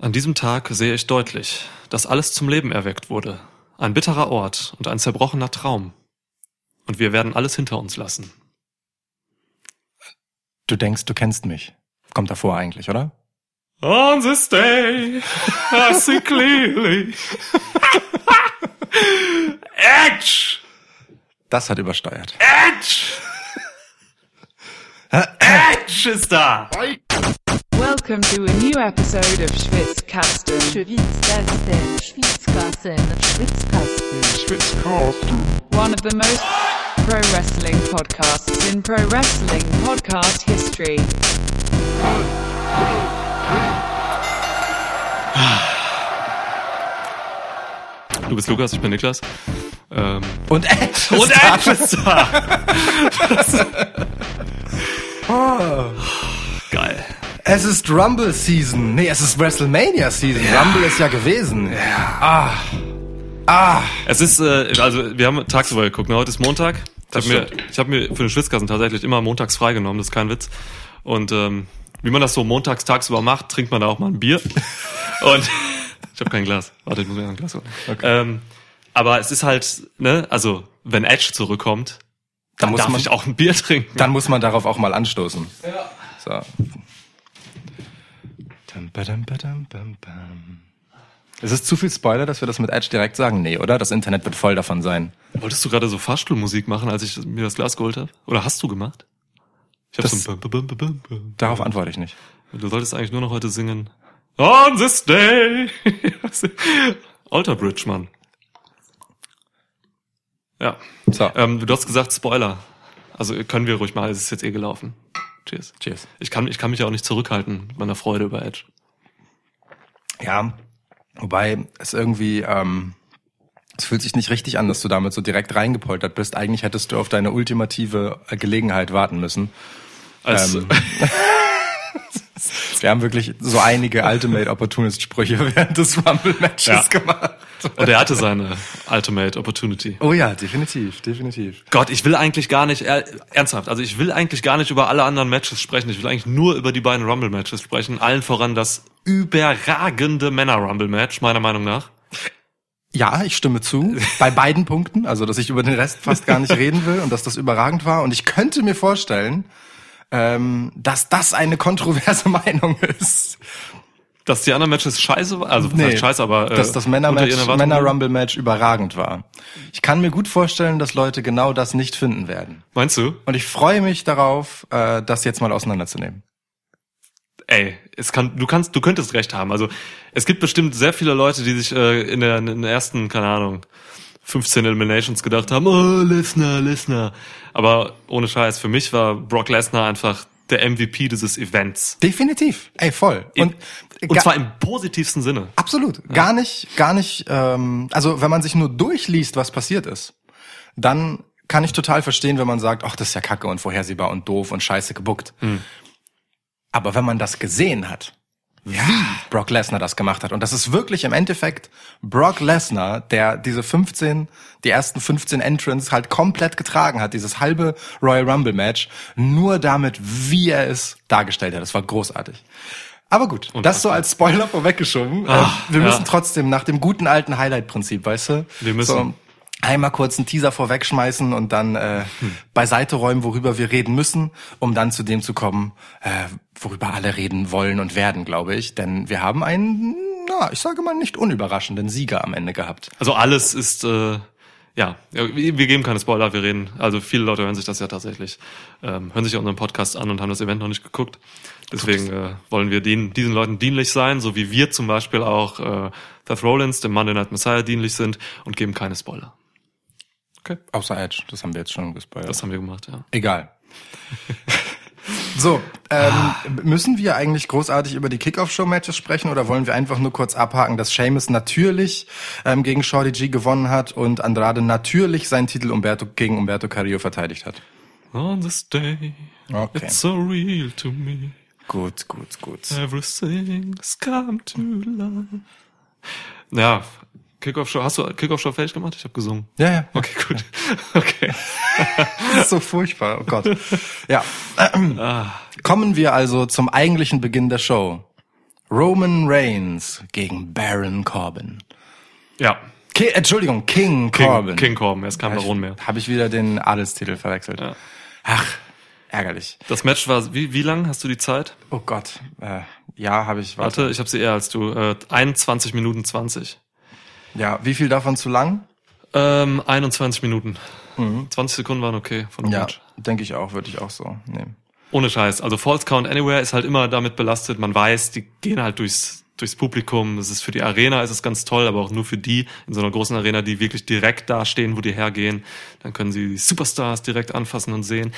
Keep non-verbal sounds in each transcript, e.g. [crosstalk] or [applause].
An diesem Tag sehe ich deutlich, dass alles zum Leben erweckt wurde. Ein bitterer Ort und ein zerbrochener Traum. Und wir werden alles hinter uns lassen. Du denkst, du kennst mich. Kommt davor eigentlich, oder? On this day, I see clearly. Edge! Das hat übersteuert. Edge! [laughs] Edge ist da! Welcome to a new episode of Schwitzkasten. Schwitzkasten, Schwitzkasten, Schwitzkasten. One of the most pro wrestling podcasts in pro wrestling podcast history. Du bist Lukas, ich bin Niklas. Ähm, Und Edge. [laughs] und Edge ist da! Geil. Es ist Rumble Season. Nee, es ist WrestleMania Season. Rumble ist ja gewesen. Ah. Ah. Es ist, äh, also wir haben tagsüber geguckt, ne? heute ist Montag. Ich habe mir, ich hab mir für den Schwitzkasten tatsächlich immer montags freigenommen, das ist kein Witz. Und ähm, wie man das so montags tagsüber macht, trinkt man da auch mal ein Bier. [laughs] Und [laughs] ich habe kein Glas. Warte, ich muss mir ein Glas holen. Ähm, aber es ist halt, ne, also wenn Edge zurückkommt, dann, muss darf man- ich auch ein Bier trinken. Dann muss man darauf auch mal anstoßen. Ja. So. Bam. Ist es zu viel Spoiler, dass wir das mit Edge direkt sagen? Nee, oder? Das Internet wird voll davon sein. Wolltest du gerade so Fahrstuhlmusik machen, als ich mir das Glas geholt habe? Oder hast du gemacht? Ich hab Das- so ein Bum, Bum, Bum, Bum. Darauf antworte ich nicht. Du solltest eigentlich nur noch heute singen. On this day. [laughs] Alter Bridge, Mann. Ja. So. Ähm, du hast gesagt Spoiler. Also können wir ruhig mal, es ist jetzt eh gelaufen. Cheers. Cheers. Ich kann, ich kann mich ja auch nicht zurückhalten mit meiner Freude über Edge. Ja, wobei es irgendwie, ähm, es fühlt sich nicht richtig an, dass du damit so direkt reingepoltert bist. Eigentlich hättest du auf deine ultimative Gelegenheit warten müssen. Als, Ähm, [laughs] Wir haben wirklich so einige Ultimate Opportunist Sprüche während des Rumble Matches Ja. gemacht. und er hatte seine Ultimate Opportunity. Oh ja, definitiv, definitiv. Gott, ich will eigentlich gar nicht, äh, ernsthaft, also ich will eigentlich gar nicht über alle anderen Matches sprechen. Ich will eigentlich nur über die beiden Rumble-Matches sprechen. Allen voran das überragende Männer-Rumble-Match, meiner Meinung nach. Ja, ich stimme zu. Bei beiden Punkten. Also, dass ich über den Rest fast gar nicht [laughs] reden will und dass das überragend war. Und ich könnte mir vorstellen, ähm, dass das eine kontroverse [laughs] Meinung ist. Dass die anderen Matches scheiße waren, also nee, scheiße, aber äh, dass das Männer-Match, Männer-Rumble-Match überragend war. Ich kann mir gut vorstellen, dass Leute genau das nicht finden werden. Meinst du? Und ich freue mich darauf, äh, das jetzt mal auseinanderzunehmen. Ey, es kann, du kannst, du könntest recht haben. Also es gibt bestimmt sehr viele Leute, die sich äh, in, der, in den ersten, keine Ahnung, 15 Eliminations gedacht haben, oh, Lesnar, Lesnar. Aber ohne Scheiß, für mich war Brock Lesnar einfach der MVP dieses Events. Definitiv. Ey, voll. Und, Und, zwar im positivsten Sinne. Absolut. Gar nicht, gar nicht, ähm, also wenn man sich nur durchliest, was passiert ist, dann kann ich total verstehen, wenn man sagt, ach, das ist ja kacke und vorhersehbar und doof und scheiße gebuckt. Aber wenn man das gesehen hat, wie Brock Lesnar das gemacht hat, und das ist wirklich im Endeffekt Brock Lesnar, der diese 15, die ersten 15 Entrants halt komplett getragen hat, dieses halbe Royal Rumble Match, nur damit, wie er es dargestellt hat. Das war großartig. Aber gut, das so als Spoiler vorweggeschoben. Ach, äh, wir ja. müssen trotzdem nach dem guten alten Highlight-Prinzip, weißt du? Wir müssen. So, einmal kurz einen Teaser vorwegschmeißen und dann äh, beiseite räumen, worüber wir reden müssen, um dann zu dem zu kommen, äh, worüber alle reden wollen und werden, glaube ich. Denn wir haben einen, na, ich sage mal nicht unüberraschenden Sieger am Ende gehabt. Also alles ist, äh, ja, wir geben keine Spoiler, wir reden, also viele Leute hören sich das ja tatsächlich, ähm, hören sich ja unseren Podcast an und haben das Event noch nicht geguckt. Deswegen äh, wollen wir denen, diesen Leuten dienlich sein, so wie wir zum Beispiel auch äh, Seth Rollins, dem Monday Night Messiah, dienlich sind und geben keine Spoiler. Okay, Außer Edge, das haben wir jetzt schon gespoilert. das haben wir gemacht, ja. Egal. [laughs] So, ähm, müssen wir eigentlich großartig über die Kickoff-Show-Matches sprechen oder wollen wir einfach nur kurz abhaken, dass Sheamus natürlich ähm, gegen Shorty G gewonnen hat und Andrade natürlich seinen Titel Umberto, gegen Umberto Carrillo verteidigt hat? On this day, Okay. it's so real to me. Gut, gut, gut. Everything's come to life. Ja, Kickoff-Show, hast du Kickoff-Show fertig gemacht? Ich habe gesungen. Ja, ja. Okay, gut. [laughs] Okay. Das [laughs] ist so furchtbar, oh Gott. Ja. Kommen wir also zum eigentlichen Beginn der Show. Roman Reigns gegen Baron Corbin. Ja. Ki Entschuldigung, King, King Corbin. King Corbin, er ist kein Baron mehr. Habe ich wieder den Adelstitel verwechselt. Ja. Ach, ärgerlich. Das Match war, wie, wie lang hast du die Zeit? Oh Gott. Äh, ja, habe ich. Warte. Warte, ich habe sie eher als du. Äh, 21 Minuten 20. Ja, wie viel davon zu lang? Ähm, 21 Minuten. 20 Sekunden waren okay von Mhm. Ja, denke ich auch, würde ich auch so nehmen. Ohne Scheiß. Also False Count Anywhere ist halt immer damit belastet. Man weiß, die gehen halt durchs, durchs Publikum. Das ist für die Arena ist es ganz toll, aber auch nur für die in so einer großen Arena, die wirklich direkt da stehen, wo die hergehen. Dann können sie die Superstars direkt anfassen und sehen.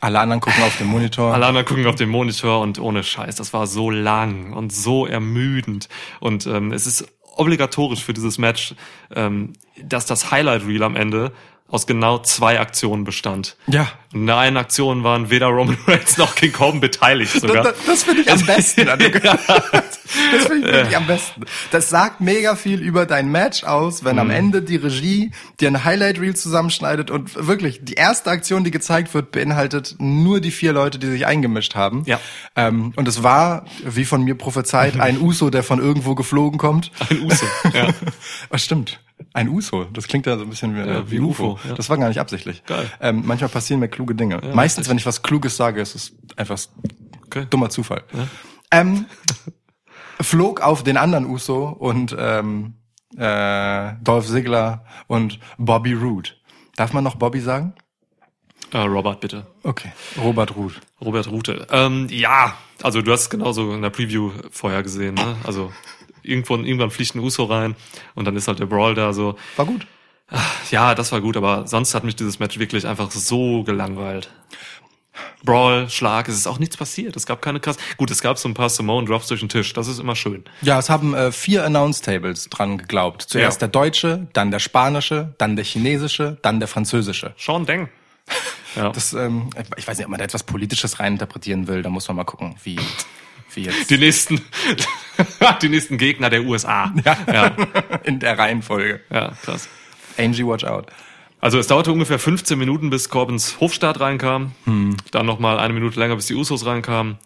Alle anderen gucken auf den Monitor. Alle anderen gucken auf den Monitor und ohne Scheiß, das war so lang und so ermüdend. Und ähm, es ist obligatorisch für dieses Match, ähm, dass das Highlight Reel am Ende aus genau zwei Aktionen bestand. Ja. Und in der einen Aktion waren weder Roman Reigns noch King Corbin beteiligt sogar. Das, das finde ich am besten. [laughs] das finde ich wirklich am besten. Das sagt mega viel über dein Match aus, wenn Mhm. am Ende die Regie dir ein Highlight Reel zusammenschneidet und wirklich die erste Aktion, die gezeigt wird, beinhaltet nur die vier Leute, die sich eingemischt haben. Ja. Ähm, und es war, wie von mir prophezeit, ein [laughs] Uso, der von irgendwo geflogen kommt. Ein Uso. Ja. [laughs] Was stimmt? Ein USO. Das klingt ja so ein bisschen wie, Ja, wie wie UFO. UFO, ja. Das war gar nicht absichtlich. Geil. Ähm, manchmal passieren mir kluge Dinge. Meistens, richtig. wenn ich was Kluges sage, ist es einfach Okay. dummer Zufall. Ähm, flog auf den anderen Uso und ähm, äh, Dolph Ziggler und Bobby Roode. Darf man noch Bobby sagen? Äh, Robert, bitte. Okay. Robert Roode. Robert Rute. Ähm, ja, also du hast es genauso in der Preview vorher gesehen. Ne? Also irgendwann, irgendwann fliegt ein Uso rein und dann ist halt der Brawl da so. War gut. Ja, das war gut, aber sonst hat mich dieses Match wirklich einfach so gelangweilt. Brawl, Schlag, es ist auch nichts passiert. Es gab keine krass. Gut, es gab so ein paar Samoan Drops durch den Tisch. Das ist immer schön. Ja, es haben äh, vier Announce-Tables dran geglaubt. Zuerst Ja. der deutsche, dann der spanische, dann der chinesische, dann der französische. Sean Deng. [laughs] Ja. Das, ähm, ich weiß nicht, ob man da etwas Politisches reininterpretieren will. Da muss man mal gucken, wie, wie jetzt die nächsten, [laughs] die nächsten Gegner der USA. Ja, ja, [laughs] in der Reihenfolge. ja krass. Angie, watch out. Also es dauerte ungefähr 15 Minuten, bis Corbins Hofstart reinkam. Dann nochmal eine Minute länger, bis die Usos reinkamen.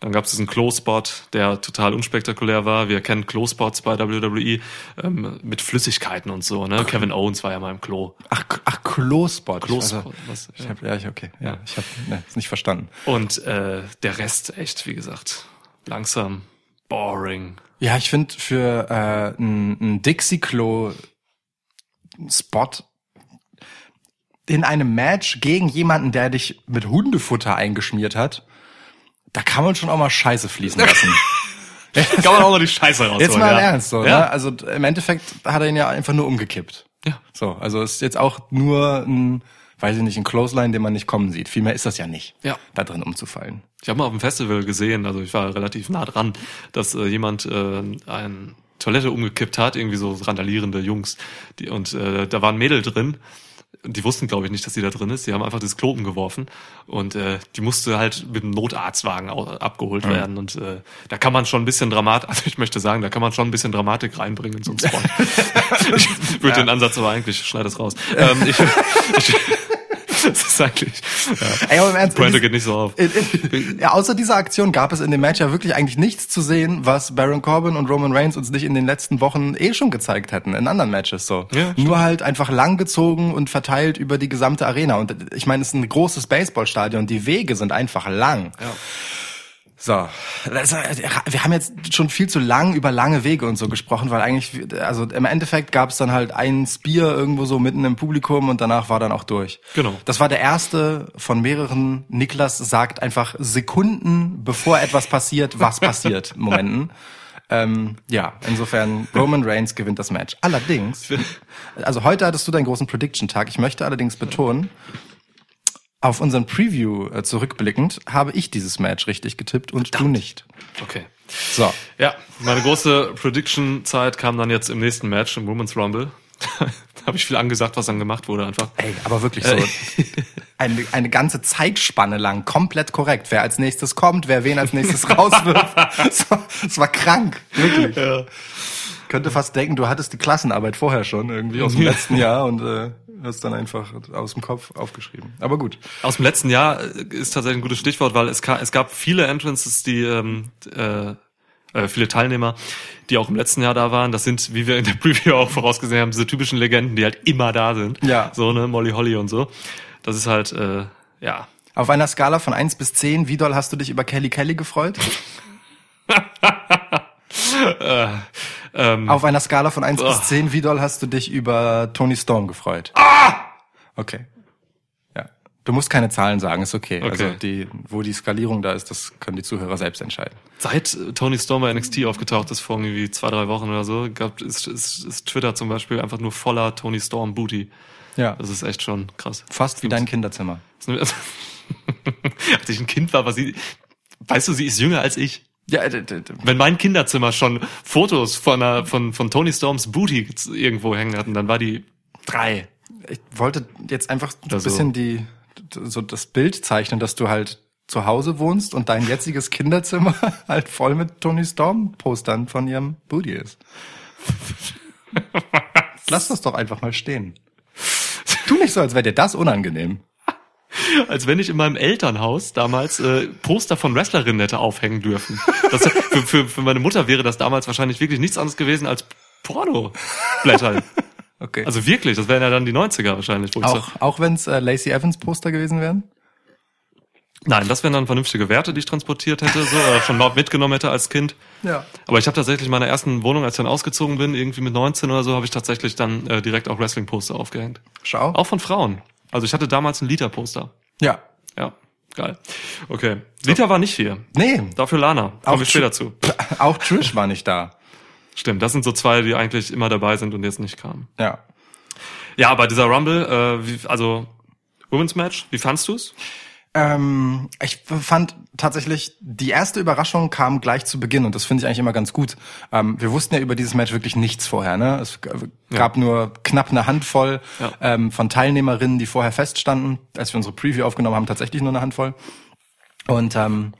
Dann gab es diesen Close-Spot, der total unspektakulär war. Wir kennen Close-Spots bei WWE ähm, mit Flüssigkeiten und so. Ne? Kevin Owens war ja mal im Klo. Ach, ach. Klospot, Also, was- ich hab, ja, ich, okay. Ja, ich habe ne, nicht verstanden. Und äh, der Rest echt, wie gesagt, langsam, boring. Ja, ich finde für äh, ein, ein Dixie-Klo Spot in einem Match gegen jemanden, der dich mit Hundefutter eingeschmiert hat, da kann man schon auch mal Scheiße fließen lassen. [laughs] Kann man auch mal die Scheiße rausholen. Jetzt mal ja. Ernst so, ja. ne? Also im Endeffekt hat er ihn ja einfach nur umgekippt. Ja. So, also ist jetzt auch nur ein, weiß ich nicht, ein Clothesline, den man nicht kommen sieht. Viel mehr ist das ja nicht, Ja. da drin umzufallen. Ich habe mal auf dem Festival gesehen, also ich war relativ nah dran, dass äh, jemand äh, ein Toilette umgekippt hat, irgendwie so randalierende Jungs, die, und äh, da war ein Mädel drin. Die wussten, glaube ich, nicht, dass sie da drin ist. Die haben einfach das Klo umgeworfen und äh, die musste halt mit dem Notarztwagen abgeholt werden. Und äh, da kann man schon ein bisschen Dramatik, [laughs] also ich möchte sagen, da kann man schon ein bisschen Dramatik reinbringen in so einen Spot. [laughs] ich würde den Ansatz aber eigentlich, schneid es raus. Ähm, ich, ich, [laughs] das ist eigentlich, ja. Ey, aber im Ernst, Pointe in geht nicht so auf. In, in, [laughs] ja, außer dieser Aktion gab es in dem Match ja wirklich eigentlich nichts zu sehen, was Baron Corbin und Roman Reigns uns nicht in den letzten Wochen eh schon gezeigt hätten, in anderen Matches so. Ja, Nur halt einfach langgezogen und verteilt über die gesamte Arena. Und ich meine, es ist ein großes Baseballstadion, die Wege sind einfach lang. Ja. So, das, wir haben jetzt schon viel zu lang über lange Wege und so gesprochen, weil eigentlich, also im Endeffekt gab es dann halt ein Spear irgendwo so mitten im Publikum und danach war dann auch durch. Genau. Das war der erste von mehreren. Niklas sagt einfach Sekunden, bevor etwas passiert, was [laughs] passiert, Momenten. Ähm, ja, insofern Roman Reigns gewinnt das Match. Allerdings, [laughs] also heute hattest du deinen großen Prediction-Tag. Ich möchte allerdings betonen, auf unseren Preview äh, zurückblickend habe ich dieses Match richtig getippt und du nicht. Okay. So. Ja, meine große Prediction-Zeit kam dann jetzt im nächsten Match, im Women's Rumble. [laughs] da habe ich viel angesagt, was dann gemacht wurde einfach. Ey, aber wirklich so. Eine, eine ganze Zeitspanne lang komplett korrekt. Wer als nächstes kommt, wer wen als nächstes rauswirft. [laughs] Es war, war krank, wirklich. Ja. Könnte fast denken, du hattest die Klassenarbeit vorher schon irgendwie aus dem letzten Jahr und äh, hast dann einfach aus dem Kopf aufgeschrieben. Aber gut. Aus dem letzten Jahr äh, ist tatsächlich ein gutes Stichwort, weil es, es gab viele Entrances, die ähm, äh, äh, viele Teilnehmer, die auch im letzten Jahr da waren. Das sind, wie wir in der [laughs] Preview auch vorausgesehen haben, diese typischen Legenden, die halt immer da sind. Ja. So, ne, Molly Holly und so. Das ist halt, äh, ja. Auf einer Skala von 1 bis 10, wie doll hast du dich über Kelly Kelly gefreut? [laughs] Ähm, Auf einer Skala von 1 Oh. bis 10, wie doll hast du dich über Tony Storm gefreut? Ah! Okay. Ja. Du musst keine Zahlen sagen, ist okay. Okay. Also die, wo die Skalierung da ist, das können die Zuhörer selbst entscheiden. Seit äh, Tony Storm bei NXT aufgetaucht ist, vor irgendwie zwei, drei Wochen oder so, gab, ist, ist, ist Twitter zum Beispiel einfach nur voller Tony Storm Booty. Ja. Das ist echt schon krass. Fast wie dein Kinderzimmer. [laughs] Als ich ein Kind war, war sie, weißt du, sie ist jünger als ich. Ja, Wenn mein Kinderzimmer schon Fotos von, einer, von, von Tony Storms Booty irgendwo hängen hatten, dann war die drei. ich wollte jetzt einfach ein Also- bisschen die, so das Bild zeichnen, dass du halt zu Hause wohnst und dein jetziges Kinderzimmer [laughs] halt voll mit Tony Storm Postern von ihrem Booty ist. [laughs] Lass das doch einfach mal stehen. Tu nicht so, als wäre dir das unangenehm. Als wenn ich in meinem Elternhaus damals äh, Poster von Wrestlerinnen hätte aufhängen dürfen. Das, für, für, für meine Mutter wäre das damals wahrscheinlich wirklich nichts anderes gewesen als Porno-Blätter. Okay. Also wirklich, das wären ja dann die 90er wahrscheinlich. Ich so, auch auch wenn es äh, Lacey Evans Poster gewesen wären? nein, das wären dann vernünftige Werte, die ich transportiert hätte, so, oder schon laut mitgenommen hätte als Kind. Ja. Aber ich habe tatsächlich in meiner ersten Wohnung, als ich dann ausgezogen bin, irgendwie mit 19 oder so, habe ich tatsächlich dann äh, direkt auch Wrestling-Poster aufgehängt. Schau. Auch von Frauen. Also ich hatte damals ein Liter-Poster. Ja. Ja, geil. Okay. Liter war nicht hier. Nee. Dafür Lana. Komme ich später zu. [laughs] Auch Trish war nicht da. Stimmt, das sind so zwei, die eigentlich immer dabei sind und jetzt nicht kamen. Ja. Ja, aber dieser Rumble, äh, wie, also Women's Match, wie fandst du's? Ähm, ich fand tatsächlich, die erste Überraschung kam gleich zu Beginn und das finde ich eigentlich immer ganz gut. Ähm, wir wussten ja über dieses Match wirklich nichts vorher. Ne? Es gab nur knapp eine Handvoll Ja. ähm, von Teilnehmerinnen, die vorher feststanden. Als wir unsere Preview aufgenommen haben, tatsächlich nur eine Handvoll. Und ähm,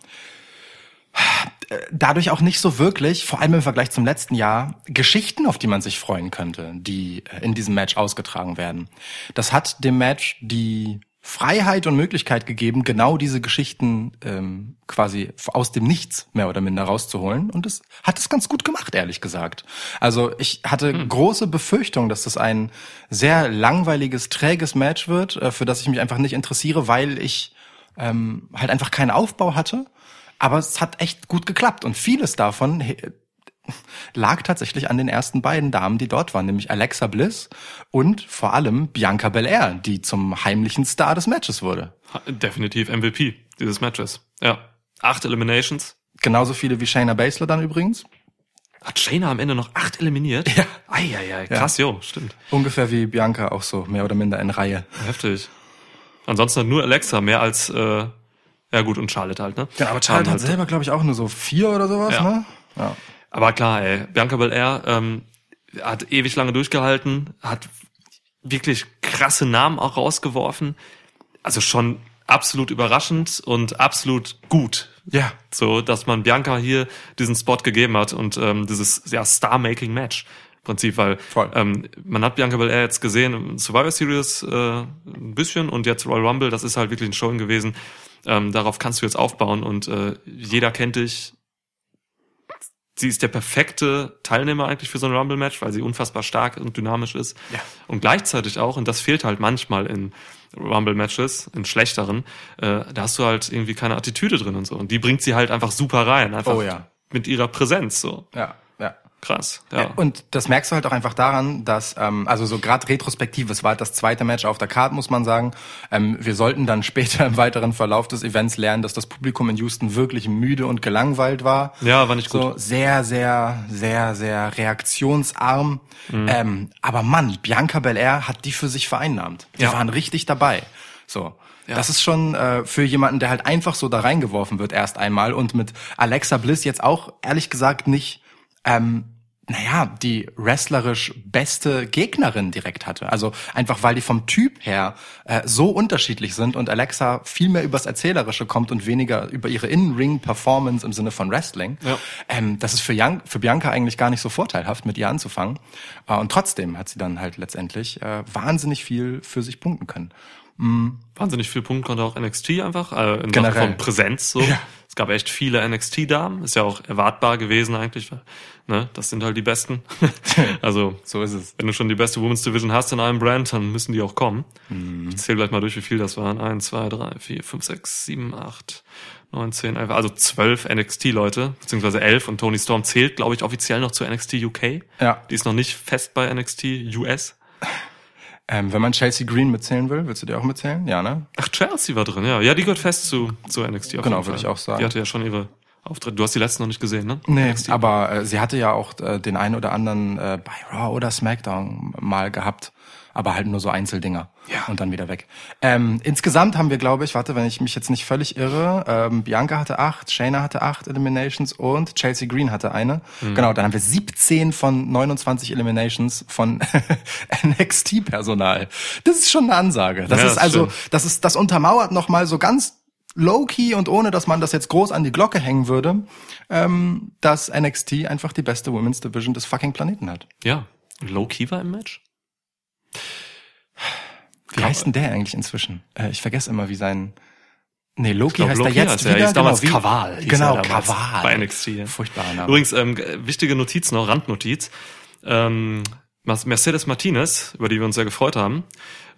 dadurch auch nicht so wirklich, vor allem im Vergleich zum letzten Jahr, Geschichten, auf die man sich freuen könnte, die äh, in diesem Match ausgetragen werden. Das hat dem Match die Freiheit und Möglichkeit gegeben, genau diese Geschichten ähm, quasi aus dem Nichts mehr oder minder rauszuholen. Und es hat es ganz gut gemacht, ehrlich gesagt. Also ich hatte große Befürchtung, dass das ein sehr langweiliges, träges Match wird, äh, für das ich mich einfach nicht interessiere, weil ich ähm, halt einfach keinen Aufbau hatte. Aber es hat echt gut geklappt und vieles davon lag tatsächlich an den ersten beiden Damen, die dort waren, nämlich Alexa Bliss und vor allem Bianca Belair, die zum heimlichen Star des Matches wurde. Definitiv MVP dieses Matches. Ja. Acht Eliminations. Genauso viele wie Shayna Baszler dann übrigens. Hat Shayna am Ende noch acht eliminiert? Ja. Eieiei, krass, jo, stimmt. Ungefähr wie Bianca auch so mehr oder minder in Reihe. Heftig. Ansonsten hat nur Alexa mehr als, äh, ja gut, und Charlotte halt, ne? Ja, aber Charlotte hat halt- selber, glaube ich, auch nur so vier oder sowas, Ja. ne? Ja. Aber klar, ey, Bianca Belair ähm, hat ewig lange durchgehalten, hat wirklich krasse Namen auch rausgeworfen. Also schon absolut überraschend und absolut gut. Ja. So, dass man Bianca hier diesen Spot gegeben hat und ähm, dieses ja, Star-Making-Match. Prinzip, weil Voll. ähm, man hat Bianca Belair jetzt gesehen im Survivor Series äh, ein bisschen und jetzt Royal Rumble, das ist halt wirklich ein Showing gewesen. Ähm, darauf kannst du jetzt aufbauen und äh, jeder kennt dich. Sie ist der perfekte Teilnehmer eigentlich für so ein Rumble-Match, weil sie unfassbar stark und dynamisch ist. Ja. Und gleichzeitig auch, und das fehlt halt manchmal in Rumble-Matches, in schlechteren, äh, da hast du halt irgendwie keine Attitüde drin und so. Und die bringt sie halt einfach super rein. Einfach Oh ja. mit ihrer Präsenz so. Ja, ja. Krass. Ja. Ja. Und das merkst du halt auch einfach daran, dass, ähm, also so gerade retrospektiv, es war halt das zweite Match auf der Karte, muss man sagen. Ähm, wir sollten dann [laughs] später im weiteren Verlauf des Events lernen, dass das Publikum in Houston wirklich müde und gelangweilt war. Ja, war nicht gut. So sehr, sehr, sehr, sehr reaktionsarm. Mhm. Ähm, aber Mann, Bianca Belair hat die für sich vereinnahmt. Die Ja. waren richtig dabei. So. Ja. Das ist schon äh, für jemanden, der halt einfach so da reingeworfen wird erst einmal und mit Alexa Bliss jetzt auch ehrlich gesagt nicht ähm, naja, die wrestlerisch beste Gegnerin direkt hatte. Also einfach, weil die vom Typ her äh, so unterschiedlich sind und Alexa viel mehr übers Erzählerische kommt und weniger über ihre In-Ring-Performance im Sinne von Wrestling. Ja. Ähm, das ist für, Jan für Bianca eigentlich gar nicht so vorteilhaft, mit ihr anzufangen. Äh, und trotzdem hat sie dann halt letztendlich äh, wahnsinnig viel für sich punkten können. Wahnsinnig viel Punkt konnte auch NXT einfach, äh, in Sachen Generell. von Präsenz so. Ja. Es gab echt viele NXT-Damen, ist ja auch erwartbar gewesen eigentlich, ne, das sind halt die Besten. [laughs] also, So ist es. wenn du schon die beste Women's Division hast in einem Brand, dann müssen die auch kommen. Mhm. Ich zähle gleich mal durch, wie viel das waren. Eins, zwei, drei, vier, fünf, sechs, sieben, acht, neun, zehn, elf, also zwölf NXT-Leute, beziehungsweise elf und Tony Storm zählt, glaube ich, offiziell noch zu NXT UK. Ja. Die ist noch nicht fest bei NXT US. [laughs] Ähm, wenn man Chelsea Green mitzählen will, willst du die auch mitzählen? Ja, ne? Ach, Chelsea war drin, ja. Ja, die gehört fest zu, zu NXT. Auf Genau, würde ich auch sagen. Die hatte ja schon ihre Auftritte. Du hast die letzten noch nicht gesehen, ne? Nee, NXT. aber äh, sie hatte ja auch äh, den einen oder anderen äh, bei Raw oder SmackDown mal gehabt, aber halt nur so Einzeldinger Ja. und dann wieder weg. Ähm, insgesamt haben wir, glaube ich, warte, wenn ich mich jetzt nicht völlig irre, ähm, Bianca hatte acht, Shayna hatte acht Eliminations und Chelsea Green hatte eine. Mhm. Genau, dann haben wir 17 von 29 Eliminations von [laughs] NXT-Personal. Das ist schon eine Ansage. Das Ja, ist das also, stimmt. das ist, das untermauert noch mal so ganz low-key und ohne, dass man das jetzt groß an die Glocke hängen würde, ähm, dass NXT einfach die beste Women's Division des fucking Planeten hat. Ja. Low Key war im Match? Wie heißt denn der eigentlich inzwischen? Äh, ich vergesse immer, wie sein... Nee, Loki glaub, heißt Loki er jetzt er. wieder. Hieß damals genau, Kaval, Genau, damals Kaval. bei NXT, ja. Furchtbarer Name. Übrigens, ähm, wichtige Notiz noch, Randnotiz. Ähm, Mercedes Martinez, über die wir uns sehr gefreut haben,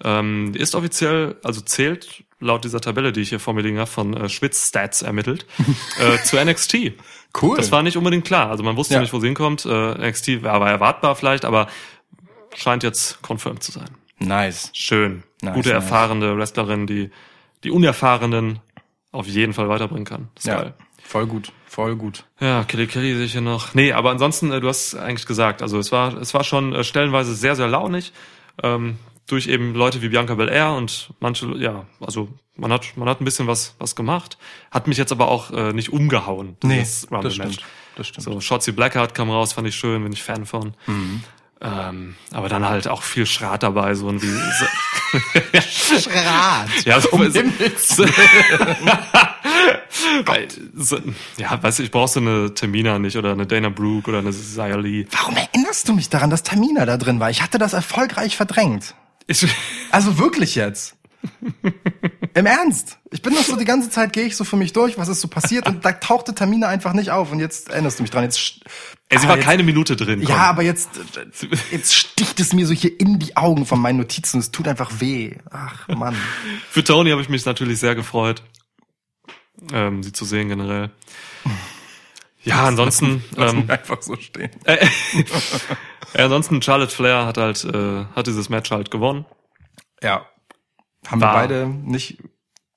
ähm, ist offiziell, also zählt laut dieser Tabelle, die ich hier vor mir liegen habe, von äh, Schwitz Stats ermittelt, [laughs] äh, zu NXT. Cool. Das war nicht unbedingt klar. Also man wusste Ja. nicht, wo sie hinkommt. Äh, NXT war, war erwartbar vielleicht, aber scheint jetzt confirmed zu sein. Nice. Schön. Nice, Gute, nice. erfahrene Wrestlerin, die die Unerfahrenen auf jeden Fall weiterbringen kann. Ist Ja, geil. voll gut, voll gut. Ja, Kelly Kelly sehe ich hier noch. Nee, aber ansonsten, äh, du hast eigentlich gesagt, also es war, es war schon äh, stellenweise sehr, sehr launig. Ähm, durch eben Leute wie Bianca Belair und manche, ja, also man hat, man hat ein bisschen was, was gemacht. Hat mich jetzt aber auch äh, nicht umgehauen. Nee, das stimmt. Das stimmt. So, Shotzi Blackheart kam raus, fand ich schön, bin ich Fan von. Mhm. Ähm, aber dann halt auch viel Schrat dabei, so und wie. So, [laughs] Schrat. ja, so, Um so, [laughs] Weil, so, ja, weißt du, ich brauche so eine Tamina nicht oder eine Dana Brooke oder eine Zaya Lee. Warum erinnerst du mich daran, dass Tamina da drin war? Ich hatte das erfolgreich verdrängt. Ich, Also wirklich jetzt. [laughs] Im Ernst. Ich bin noch so die ganze Zeit, gehe ich so für mich durch, was ist so passiert und da tauchte Tamina einfach nicht auf und jetzt erinnerst du mich dran. Jetzt, ey, sie Ah, war jetzt, keine Minute drin. komm. Ja, aber jetzt, jetzt sticht es mir so hier in die Augen von meinen Notizen. Es tut einfach weh. Ach, Mann. [laughs] Für Tony habe ich mich natürlich sehr gefreut, ähm, sie zu sehen generell. Ja, ansonsten, Lass ähm, einfach so stehen. äh, [laughs] ja, ansonsten Charlotte Flair hat halt, äh, hat dieses Match halt gewonnen. Ja. Haben War- wir beide nicht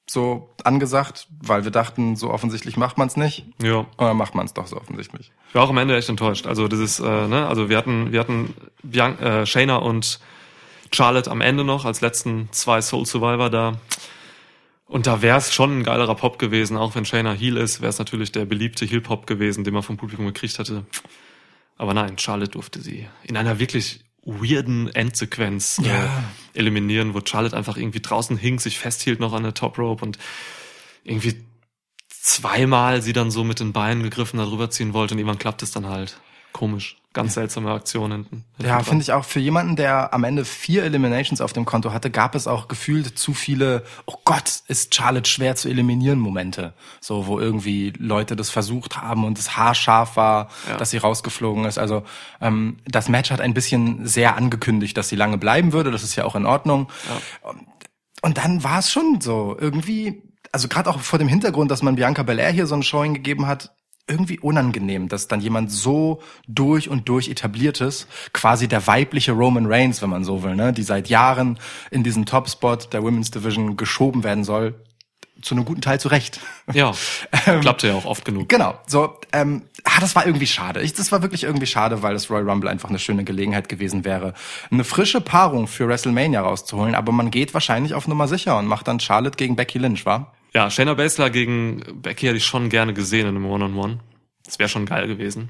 so angesagt, weil wir dachten, so offensichtlich macht man es nicht. Ja. Oder macht man es doch so offensichtlich. Ich war auch am Ende echt enttäuscht. Also dieses, äh, ne, also wir hatten, wir hatten Bian äh, Shayna und Charlotte am Ende noch als letzten zwei Soul Survivor da. Und da wäre es schon ein geilerer Pop gewesen, auch wenn Shayna Heel ist, wäre es natürlich der beliebte Heel Pop gewesen, den man vom Publikum gekriegt hatte. Aber nein, Charlotte durfte sie in einer wirklich weirden Endsequenz Ja. äh, eliminieren, wo Charlotte einfach irgendwie draußen hing, sich festhielt noch an der Top Rope und irgendwie zweimal sie dann so mit den Beinen gegriffen darüber ziehen wollte und irgendwann klappt es dann halt. Komisch. Ganz seltsame Aktion hinten. Ja, finde ich auch für jemanden, der am Ende vier Eliminations auf dem Konto hatte, gab es auch gefühlt zu viele, oh Gott, ist Charlotte schwer zu eliminieren Momente. So, wo irgendwie Leute das versucht haben und es haarscharf war, Ja. dass sie rausgeflogen ist. Also ähm, das Match hat ein bisschen sehr angekündigt, dass sie lange bleiben würde. Das ist ja auch in Ordnung. Und dann war es schon so irgendwie, also gerade auch vor dem Hintergrund, dass man Bianca Belair hier so ein Showing gegeben hat, irgendwie unangenehm, dass dann jemand so durch und durch etabliert ist, quasi der weibliche Roman Reigns, wenn man so will, ne, die seit Jahren in diesen Topspot der Women's Division geschoben werden soll, zu einem guten Teil zurecht. Ja, [laughs] klappte ja auch oft genug. Genau, so, ähm, ah, das war irgendwie schade. Ich, das war wirklich irgendwie schade, weil das Royal Rumble einfach eine schöne Gelegenheit gewesen wäre, eine frische Paarung für WrestleMania rauszuholen, aber man geht wahrscheinlich auf Nummer sicher und macht dann Charlotte gegen Becky Lynch, wa? Ja, Shayna Baszler gegen Becky hätte ich schon gerne gesehen in einem One-on-One. Das wäre schon geil gewesen.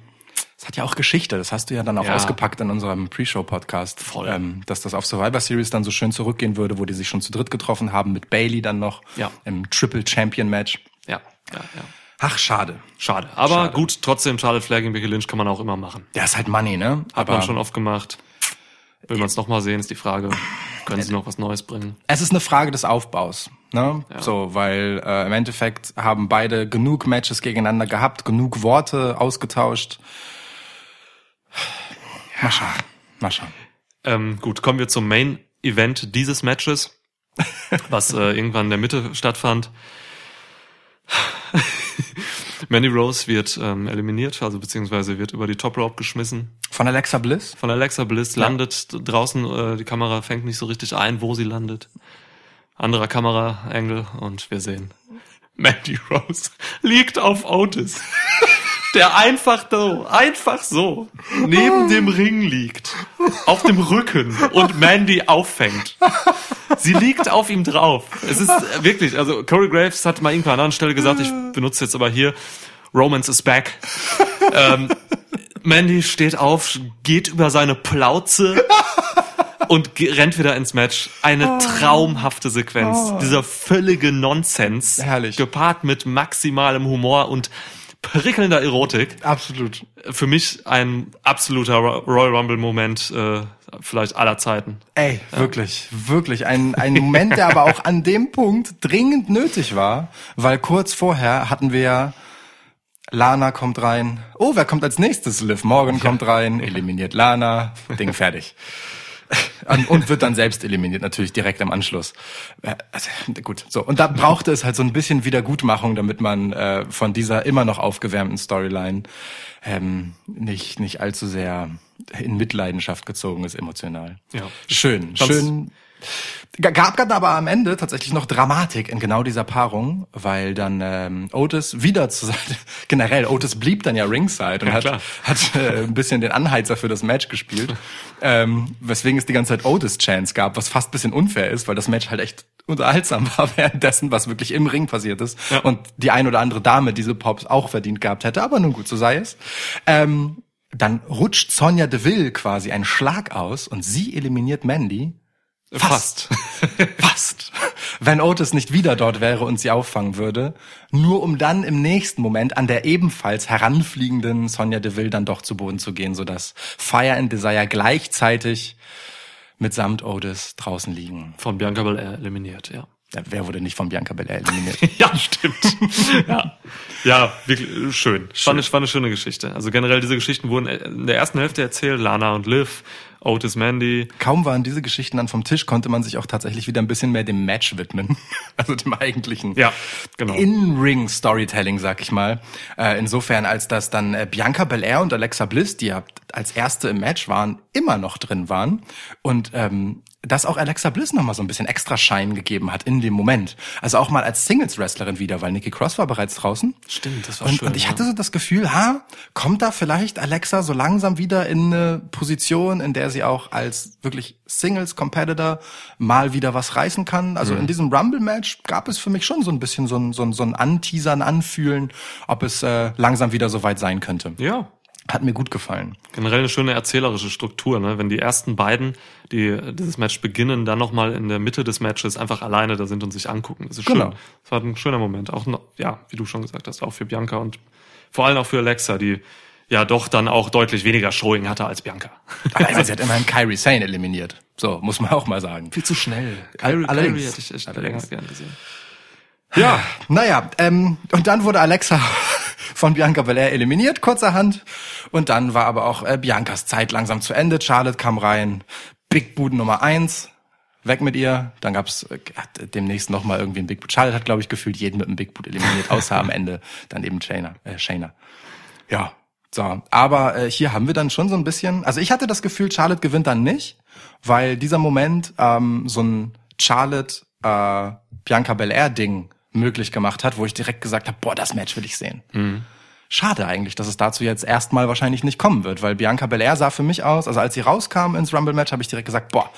Das hat ja auch Geschichte, das hast du ja dann auch Ja. ausgepackt in unserem Pre-Show-Podcast, Voll. ähm, dass das auf Survivor Series dann so schön zurückgehen würde, wo die sich schon zu dritt getroffen haben, mit Bailey dann noch Ja. im Triple Champion Match. Ja, ja, ja. Ach, schade. Schade. Aber Schade. gut, trotzdem Charlotte Flair gegen Becky Lynch kann man auch immer machen. Ja, ist halt Money, ne? Hat man schon oft gemacht. Will man es nochmal sehen, ist die Frage. können sie noch was Neues bringen. Es ist eine Frage des Aufbaus. Ne? So, weil äh, im Endeffekt haben beide genug Matches gegeneinander gehabt, genug Worte ausgetauscht. Mal schauen. Mal schauen. Ähm, gut, kommen wir zum Main Event dieses Matches, [laughs] was äh, irgendwann in der Mitte stattfand. [laughs] Mandy Rose wird ähm, eliminiert, also beziehungsweise wird über die Top Rope geschmissen. Von Alexa Bliss? Von Alexa Bliss landet draußen, äh, die Kamera fängt nicht so richtig ein, wo sie landet. Anderer Kamera-Angle und wir sehen, Mandy Rose liegt auf Otis. [laughs] Der einfach so, einfach so, neben dem Ring liegt, auf dem Rücken und Mandy auffängt. Sie liegt auf ihm drauf. Es ist äh, wirklich, also Corey Graves hat mal irgendwann an einer anderen Stelle gesagt, ich benutze jetzt aber hier, Romance is back. ähm, Mandy steht auf, geht über seine Plauze [laughs] und rennt wieder ins Match. Eine traumhafte Sequenz. Dieser völlige Nonsens. Herrlich. Gepaart mit maximalem Humor und prickelnder Erotik. Absolut. Für mich ein absoluter Ro- Royal Rumble-Moment, äh, vielleicht aller Zeiten. Ey, wirklich, wirklich. Ein, ein Moment, der aber auch an dem Punkt dringend nötig war, weil kurz vorher hatten wir ja Lana kommt rein. Oh, wer kommt als nächstes? Liv Morgan kommt rein, eliminiert Lana, Ding fertig. [laughs] Und, wird dann selbst eliminiert, natürlich direkt im Anschluss. Äh, Also, gut, so. Und da brauchte es halt so ein bisschen Wiedergutmachung, damit man äh, von dieser immer noch aufgewärmten Storyline ähm, nicht, nicht allzu sehr in Mitleidenschaft gezogen ist, emotional. Ja. Schön, Ganz- schön. Gab dann aber am Ende tatsächlich noch Dramatik in genau dieser Paarung, weil dann ähm, Otis wieder zu sein, [laughs] generell Otis blieb dann ja ringside und Ja, hat, klar. hat äh, ein bisschen den Anheizer für das Match gespielt, [laughs] ähm, weswegen es die ganze Zeit Otis Chance gab, was fast ein bisschen unfair ist, weil das Match halt echt unterhaltsam [laughs] war währenddessen, was wirklich im Ring passiert ist Ja. und die ein oder andere Dame diese Pops auch verdient gehabt hätte, aber nun gut, so sei es. Ähm, dann rutscht Sonja Deville quasi einen Schlag aus und sie eliminiert Mandy. Fast. [laughs] Fast. Wenn Otis nicht wieder dort wäre und sie auffangen würde, nur um dann im nächsten Moment an der ebenfalls heranfliegenden Sonja Deville dann doch zu Boden zu gehen, sodass Fire and Desire gleichzeitig mitsamt Otis draußen liegen. Von Bianca Belair eliminiert, ja. Ja, Wer wurde nicht von Bianca Belair eliminiert? [laughs] Ja, stimmt. [laughs] ja. ja, wirklich schön. War eine, war eine schöne Geschichte. Also generell diese Geschichten wurden in der ersten Hälfte erzählt. Lana und Liv, Otis Mandy. Kaum waren diese Geschichten dann vom Tisch, konnte man sich auch tatsächlich wieder ein bisschen mehr dem Match widmen. [laughs] Also dem eigentlichen Ja, genau. In-Ring-Storytelling, sag ich mal. Äh, insofern, als dass dann äh, Bianca Belair und Alexa Bliss, die ja als erste im Match waren, immer noch drin waren. Und ähm, dass auch Alexa Bliss nochmal so ein bisschen extra Schein gegeben hat in dem Moment. Also auch mal als Singles-Wrestlerin wieder, weil Nikki Cross war bereits draußen. Stimmt, das war Und, schön. und ich ja. hatte so das Gefühl, ha, kommt da vielleicht Alexa so langsam wieder in eine Position, in der sie auch als wirklich Singles-Competitor mal wieder was reißen kann. Also Mhm. in diesem Rumble-Match gab es für mich schon so ein bisschen so ein, so ein, so ein Anteasern, Anfühlen, ob es äh, langsam wieder so weit sein könnte. Ja, Hat mir gut gefallen. generell eine schöne erzählerische Struktur, ne? Wenn die ersten beiden, die dieses Match beginnen, dann nochmal in der Mitte des Matches einfach alleine da sind und sich angucken. Das ist Genau. schön. Das war ein schöner Moment. Auch noch, ja, wie du schon gesagt hast, auch für Bianca und vor allem auch für Alexa, die ja doch dann auch deutlich weniger Showing hatte als Bianca. Aber sie hat immerhin Kyrie Sane eliminiert. So, muss man auch mal sagen. Viel zu schnell. Kyrie- allerdings. Kyrie hätte ich echt länger Allerdings. gern gesehen. Ja, naja, ähm, und dann wurde Alexa [laughs] von Bianca Belair eliminiert, kurzerhand. Und dann war aber auch äh, Biancas Zeit langsam zu Ende. Charlotte kam rein, Big Boot Nummer eins, weg mit ihr. Dann gab's äh, demnächst noch mal irgendwie ein Big Boot. Charlotte hat, glaube ich, gefühlt jeden mit einem Big Boot eliminiert, außer am Ende dann eben Shayna. Äh, Shayna. Ja, so. Aber äh, hier haben wir dann schon so ein bisschen. Also ich hatte das Gefühl, Charlotte gewinnt dann nicht, weil dieser Moment ähm, so ein Charlotte äh, Bianca Belair Ding möglich gemacht hat, wo ich direkt gesagt habe, boah, das Match will ich sehen. Schade eigentlich, dass es dazu jetzt erstmal wahrscheinlich nicht kommen wird, weil Bianca Belair sah für mich aus, also als sie rauskam ins Rumble-Match, habe ich direkt gesagt, boah,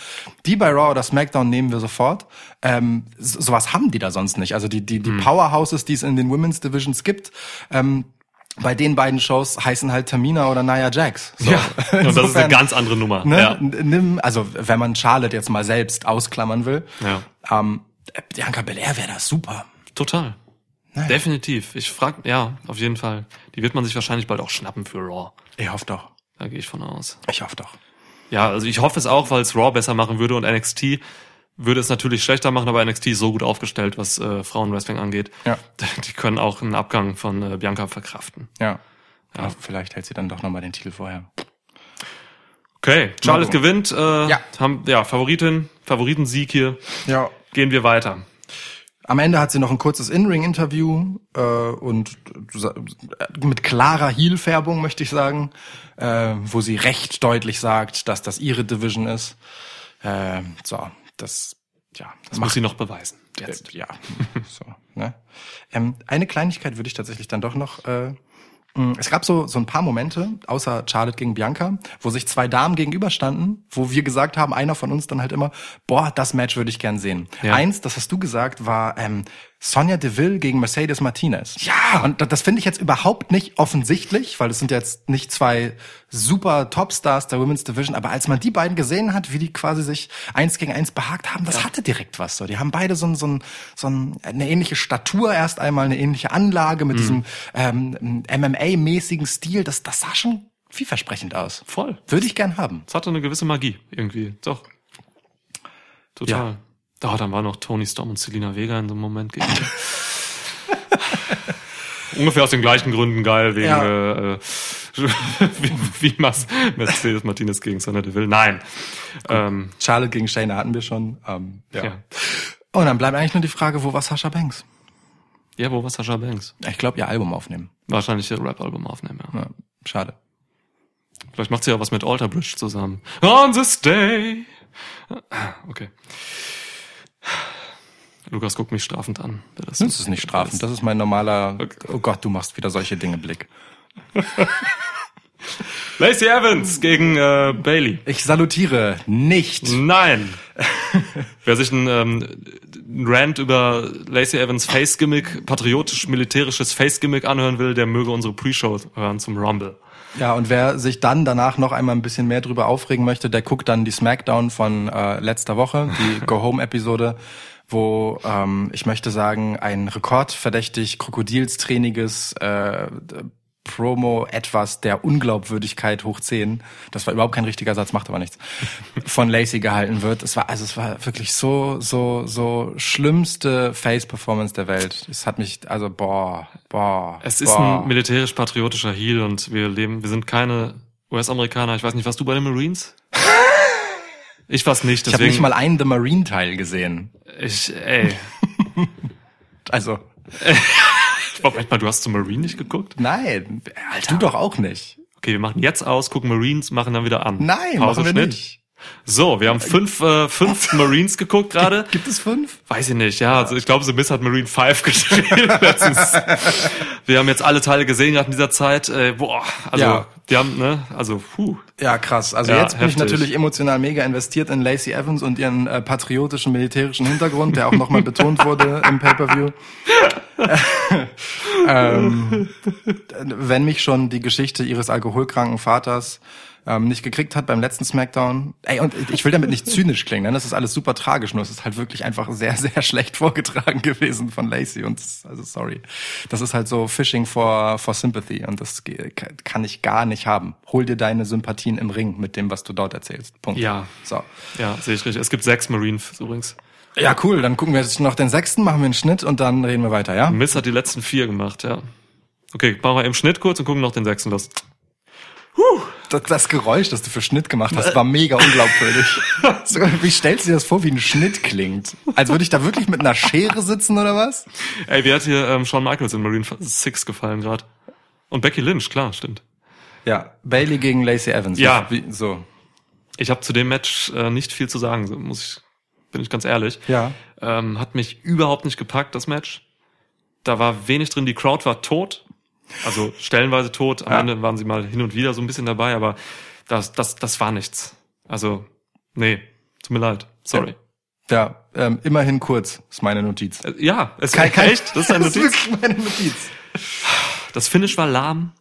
die bei Raw oder SmackDown nehmen wir sofort. Ähm, so- sowas haben die da sonst nicht. Also die, die, die Powerhouses, die es in den Women's Divisions gibt, ähm, bei den beiden Shows heißen halt Tamina oder Nia Jax. So. Ja, [laughs] und das ist eine Insofern, ganz andere Nummer. Ne, Ja. Nimm, also wenn man Charlotte jetzt mal selbst ausklammern will, Ja. ähm, Bianca Belair wäre das super. Total. Definitiv. Ich frag, ja, auf jeden Fall. Die wird man sich wahrscheinlich bald auch schnappen für Raw. Ich hoffe doch. Da gehe ich von aus. Ich hoffe doch. Ja, also ich hoffe es auch, weil es Raw besser machen würde und NXT würde es natürlich schlechter machen, aber NXT ist so gut aufgestellt, was äh, Frauenwrestling angeht. Ja. [laughs] Die können auch einen Abgang von äh, Bianca verkraften. Ja. ja. vielleicht hält sie dann doch nochmal den Titel vorher. Okay, Charlotte gewinnt. Äh, Ja. Haben, ja, Favoritin, Favoritensieg hier. Ja. Gehen wir weiter. Am Ende hat sie noch ein kurzes In-Ring-Interview äh, und äh, mit klarer Heel-Färbung, möchte ich sagen, äh, wo sie recht deutlich sagt, dass das ihre Division ist. Äh, so, das, ja, Das muss sie noch beweisen. Jetzt. Äh, ja, so. Ne? Ähm, eine Kleinigkeit würde ich tatsächlich dann doch noch. Äh, es gab so so ein paar Momente, außer Charlotte gegen Bianca, wo sich zwei Damen gegenüberstanden, wo wir gesagt haben, einer von uns dann halt immer, boah, das Match würde ich gern sehen. Ja. Eins, das hast du gesagt, war ähm, Sonja Deville gegen Mercedes Martinez. Ja. Und das, finde ich jetzt überhaupt nicht offensichtlich, weil es sind jetzt nicht zwei super Topstars der Women's Division, aber als man die beiden gesehen hat, wie die quasi sich eins gegen eins behagt haben, das hatte direkt was so. Die haben beide so, ein, so, ein, so ein, eine ähnliche Statur erst einmal, eine ähnliche Anlage mit diesem ähm, MMA-mäßigen Stil. Das, das sah schon vielversprechend aus. Voll. Würde ich gern haben. Es hatte eine gewisse Magie irgendwie. Doch. Total. Da, dann war noch Tony Storm und Selina Vega in so einem Moment gegen. [laughs] Ungefähr aus den gleichen Gründen geil, wegen Ja. äh, [laughs] wie, wie Mas Mercedes Martinez gegen Sonja Deville. Nein. Ähm, Charlotte gegen Shayna hatten wir schon. Ähm, ja. ja. Und dann bleibt eigentlich nur die Frage, wo war Sascha Banks? ja, wo war Sascha Banks? Ich glaube, ihr Album aufnehmen. Wahrscheinlich ihr Rap-Album aufnehmen, ja. Ja, schade. Vielleicht macht sie ja was mit Alter Bridge zusammen. On this day. Okay. Lukas guckt mich strafend an. Das, Das ist nicht strafend. Das ist mein normaler, Okay. oh Gott, du machst wieder solche Dinge Blick. [laughs] Lacey Evans gegen äh, Bailey. Ich salutiere nicht. Nein. Wer sich einen ähm, einen Rant über Lacey Evans Face Gimmick, patriotisch-militärisches Face Gimmick anhören will, der möge unsere Pre-Show hören zum Rumble. Ja, und wer sich dann danach noch einmal ein bisschen mehr drüber aufregen möchte, der guckt dann die Smackdown von äh, letzter Woche, die [laughs] Go Home Episode, wo ähm, ich möchte sagen, ein rekordverdächtig krokodilsträniges äh, Promo etwas der Unglaubwürdigkeit hoch 10, das war überhaupt kein richtiger Satz, macht aber nichts, [laughs] von Lacey gehalten wird. Es war also es war wirklich so so so schlimmste Face Performance der Welt. Es hat mich also boah, boah. Es ist boah. ein militärisch-patriotischer Heal und wir leben, wir sind keine US-Amerikaner. Ich weiß nicht, warst du bei den Marines? Ich war's nicht, Ich habe deswegen. nicht mal einen The Marine Teil gesehen. ich, ey. [laughs] Also, [laughs] Moment mal, du hast zum Marine nicht geguckt? nein, du doch auch nicht. Okay, wir machen jetzt aus, gucken Marines, machen dann wieder an. Nein, Pause, machen wir Schnitt. nicht. So, wir haben fünf, äh, fünf [laughs] Marines geguckt gerade. Gibt es fünf? Weiß ich nicht, ja. Also ich glaube, The Miss hat Marine 5 [laughs] geschrieben letztens. Wir haben jetzt alle Teile gesehen gerade in dieser Zeit. Äh, boah, also Ja. die haben, ne, also puh. Ja, krass. Also Ja, jetzt bin ich heftig. natürlich emotional mega investiert in Lacey Evans und ihren äh, patriotischen militärischen Hintergrund, der auch nochmal betont wurde im Pay-Per-View. [laughs] ähm, wenn mich schon die Geschichte ihres alkoholkranken Vaters ähm, nicht gekriegt hat beim letzten Smackdown. Ey, und ich will damit nicht [laughs] zynisch klingen, ne? das ist alles super tragisch, nur es ist halt wirklich einfach sehr, sehr schlecht [laughs] vorgetragen gewesen von Lacey und also sorry. Das ist halt so Fishing for, for Sympathy und das kann ich gar nicht haben. Hol dir deine Sympathien im Ring mit dem, was du dort erzählst. Punkt. Ja. So. Ja, sehe ich richtig. Es gibt sechs Marines übrigens. Ja, cool. Dann gucken wir jetzt noch den sechsten, machen wir einen Schnitt und dann reden wir weiter, ja? Miss hat die letzten vier gemacht, ja. Okay, machen wir im Schnitt kurz und gucken noch den sechsten los. Das, das Geräusch, das du für Schnitt gemacht hast, war mega unglaubwürdig. [laughs] So, Wie stellst du dir das vor, wie ein Schnitt klingt? Als würde ich da wirklich mit einer Schere sitzen oder was? Ey, wie hat hier ähm, Shawn Michaels in Marine 6 gefallen gerade? Und Becky Lynch, klar, stimmt. Ja, Bailey gegen Lacey Evans. Ja. Wie, so. Ich habe zu dem Match äh, nicht viel zu sagen, muss ich, bin ich ganz ehrlich. Ja. Ähm, hat mich überhaupt nicht gepackt, das Match. Da war wenig drin, die Crowd war tot. Also stellenweise tot. Am Ja. Ende waren sie mal hin und wieder so ein bisschen dabei, aber das, das, das war nichts. Also, nee, tut mir leid. Sorry. Ja, ähm, immerhin kurz, ist meine Notiz. Äh, Ja, es Kein- kein- echt, das ist eine [laughs] Das ist Notiz. wirklich meine Notiz. Das Finish war lahm.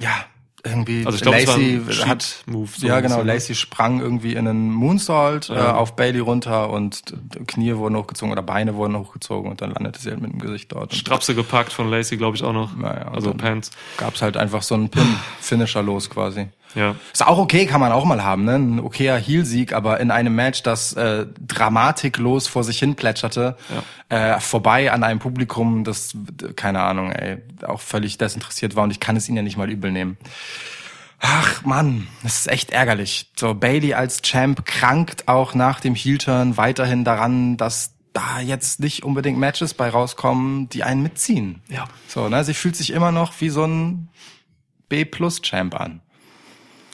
Ja, irgendwie. Also ich glaube, es war Lacey hat Move. so ja, genau. bisschen, ne? Lacey sprang irgendwie in einen Moonsault äh, Ja. auf Bailey runter und Knie wurden hochgezogen oder Beine wurden hochgezogen und dann landete sie halt mit dem Gesicht dort. Und Strapse gepackt von Lacey, glaube ich auch noch. Naja, also Pants. gab's halt einfach so einen Pin-Finisher [sighs] los quasi. Ja. Ist auch okay, kann man auch mal haben, ne? Ein okayer Heel-Sieg, aber in einem Match, das äh, dramatiklos vor sich hin plätscherte, äh, vorbei an einem Publikum, das, keine Ahnung, ey, auch völlig desinteressiert war und ich kann es ihnen ja nicht mal übel nehmen. Ach Mann, das ist echt ärgerlich. So Bailey als Champ krankt auch nach dem Heel-Turn weiterhin daran, dass da jetzt nicht unbedingt Matches bei rauskommen, die einen mitziehen. Ja. So, ne? Sie fühlt sich immer noch wie so ein B-Plus-Champ an.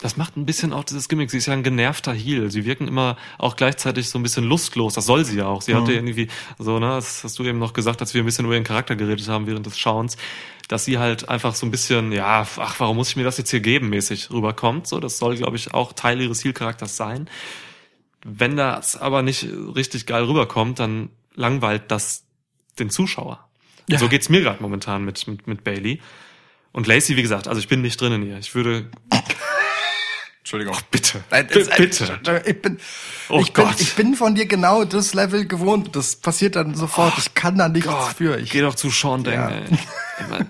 Das macht ein bisschen auch dieses Gimmick. Sie ist ja ein genervter Heel. Sie wirken immer auch gleichzeitig so ein bisschen lustlos. Das soll sie ja auch. Sie hatte irgendwie so, ne, das hast du eben noch gesagt, als wir ein bisschen über ihren Charakter geredet haben während des Schauens, dass sie halt einfach so ein bisschen, ja, ach, warum muss ich mir das jetzt hier geben, mäßig rüberkommt. So, das soll, glaube ich, auch Teil ihres Heel-Charakters sein. Wenn das aber nicht richtig geil rüberkommt, dann langweilt das den Zuschauer. Ja. So geht's mir gerade momentan mit, mit, mit Bailey. Und Lacey, wie gesagt, also ich bin nicht drin in ihr. Ich würde Entschuldigung. bitte, Nein, es- bitte. Ich bin, Oh ich, bin, Gott. ich bin von dir genau das Level gewohnt. Das passiert dann sofort. ich kann da nichts für. Ich, Geh doch zu Sean Deng, [laughs] Ja. ey.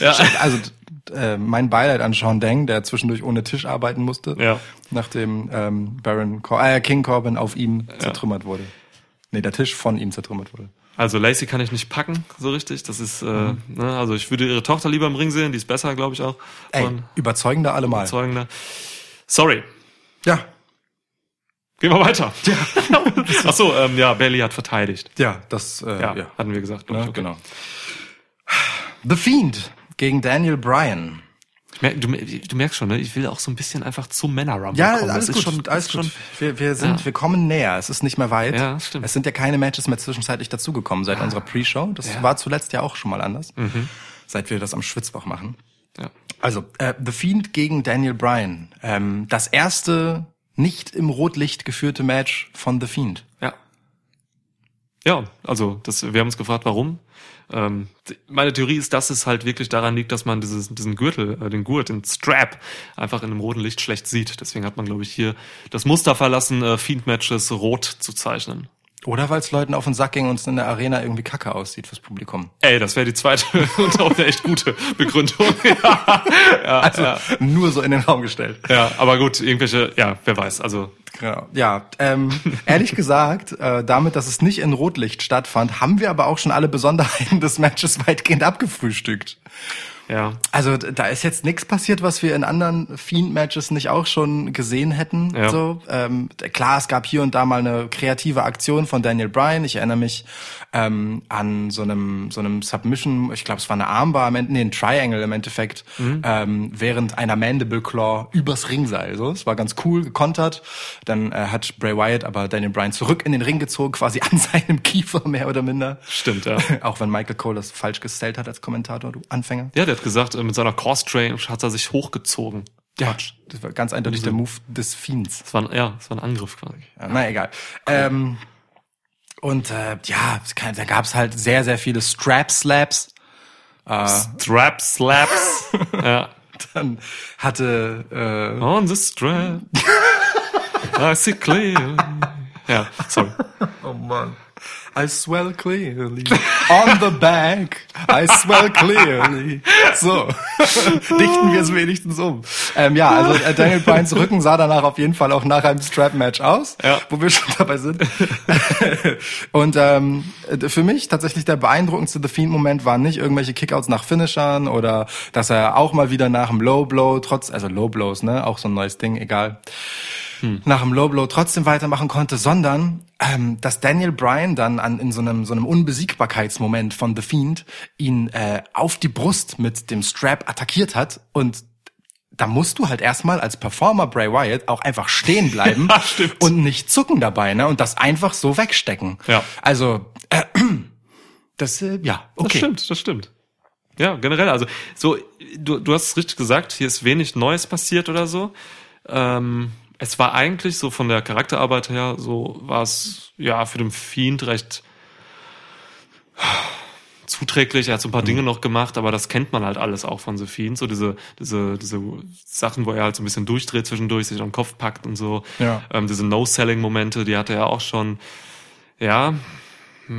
Ja. also äh, mein Beileid an Sean Deng, der zwischendurch ohne Tisch arbeiten musste, Ja. nachdem ähm, Baron Cor äh, King Corbin auf ihm zertrümmert wurde. Nee, der Tisch von ihm zertrümmert wurde. Also Lacey kann ich nicht packen, so richtig. Das ist, äh, Mhm. ne, also ich würde ihre Tochter lieber im Ring sehen, die ist besser, glaube ich auch. Ey, überzeugender allemal. Zeugender. Sorry. Ja, Gehen wir weiter. Ja. [laughs] Ach so, ähm, ja, Bailey hat verteidigt. ja, das äh, Ja, ja. hatten wir gesagt. ich. Okay. Genau. The Fiend gegen Daniel Bryan. Ich merk, du, du merkst schon, ne? ich will auch so ein bisschen einfach zum Männerrumble Ja, kommen. alles das gut, ist schon, alles ist gut. schon Wir, wir sind, Ja. wir kommen näher. Es ist nicht mehr weit. Ja, stimmt. Es sind ja keine Matches mehr zwischenzeitlich dazugekommen seit unserer Pre-Show. Das Ja. Mhm. war zuletzt ja auch schon mal anders. Seit wir das am Schwitzbach machen. Ja. Also, äh, The Fiend gegen Daniel Bryan. Ähm, das erste nicht im Rotlicht geführte Match von The Fiend. Ja. Ja, also das, wir haben uns gefragt, warum. Ähm, meine Theorie ist, dass es halt wirklich daran liegt, dass man dieses, diesen Gürtel, äh, den Gurt, den Strap einfach in einem roten Licht schlecht sieht. Deswegen hat man, glaube ich, hier das Muster verlassen, äh, Fiend-Matches rot zu zeichnen. Oder weil es Leuten auf den Sack ging und es in der Arena irgendwie kacke aussieht fürs Publikum. Ey, das wäre die zweite [laughs] und auch eine echt gute Begründung. [laughs] ja, ja, Also ja, nur so in den Raum gestellt. ja, aber gut, irgendwelche, ja, wer weiß. Also Genau. Ja, ähm, ehrlich gesagt, äh, damit, dass es nicht in Rotlicht stattfand, haben wir aber auch schon alle Besonderheiten des Matches weitgehend abgefrühstückt. Ja, Also da ist jetzt nichts passiert, was wir in anderen Fiend-Matches nicht auch schon gesehen hätten. Ja. So, ähm, klar, es gab hier und da mal eine kreative Aktion von Daniel Bryan. Ich erinnere mich ähm, an so einem so einem Submission. Ich glaube, es war eine Armbar, nee, ein Triangle im Endeffekt, ähm, während einer Mandible Claw übers Ringseil. So, es war ganz cool gekontert. Dann äh, hat Bray Wyatt aber Daniel Bryan zurück in den Ring gezogen, quasi [laughs] an seinem Kiefer mehr oder minder. stimmt, ja. [laughs] Auch wenn Michael Cole das falsch gestellt hat als Kommentator, du Anfänger. Ja, der hat gesagt, äh, mit seiner Cross-Train hat er sich hochgezogen. Ja, das war ganz eindeutig der Move des Fiends. Das war ein, ja, das war ein Angriff quasi. Ja, na egal. Ähm, und äh, ja, es kann- da gab's halt sehr, sehr viele Strap-Slaps. Strap slaps. [laughs] ja. Dann hatte äh, On the strap. I see clearly. Ja, sorry. oh Mann. I swell clearly. On the back. I swell clearly. So. [laughs] Dichten wir es wenigstens um. Ähm, ja, also äh, Daniel Bryans Rücken sah danach auf jeden Fall auch nach einem Strap-Match aus, Ja. wo wir schon dabei sind. [laughs] Und ähm, äh, für mich tatsächlich der beeindruckendste The Fiend-Moment waren nicht irgendwelche Kickouts nach Finishern oder dass er auch mal wieder nach dem Low Blow, trotz, also Low Blows, ne, auch so ein neues Ding, egal nach dem Low Blow trotzdem weitermachen konnte, sondern ähm, dass Daniel Bryan dann an, in so einem so einem Unbesiegbarkeitsmoment von The Fiend ihn äh, auf die Brust mit dem Strap attackiert hat und da musst du halt erstmal als Performer Bray Wyatt auch einfach stehen bleiben [laughs] Ja, und nicht zucken dabei, ne? Und das einfach so wegstecken. Ja. Also äh, [clears throat] das äh, ja, Das okay. stimmt, das stimmt. Ja, generell, also so, du, du hast es richtig gesagt, hier ist wenig Neues passiert oder so. Ähm, es war eigentlich so von der Charakterarbeit her, so war es ja für den Fiend recht zuträglich. Er hat so ein paar Dinge noch gemacht, aber das kennt man halt alles auch von The Fiend. So diese, diese, diese Sachen, wo er halt so ein bisschen durchdreht zwischendurch, sich am Kopf packt und so. Ja. Ähm, diese No-Selling-Momente, die hatte er auch schon. Ja,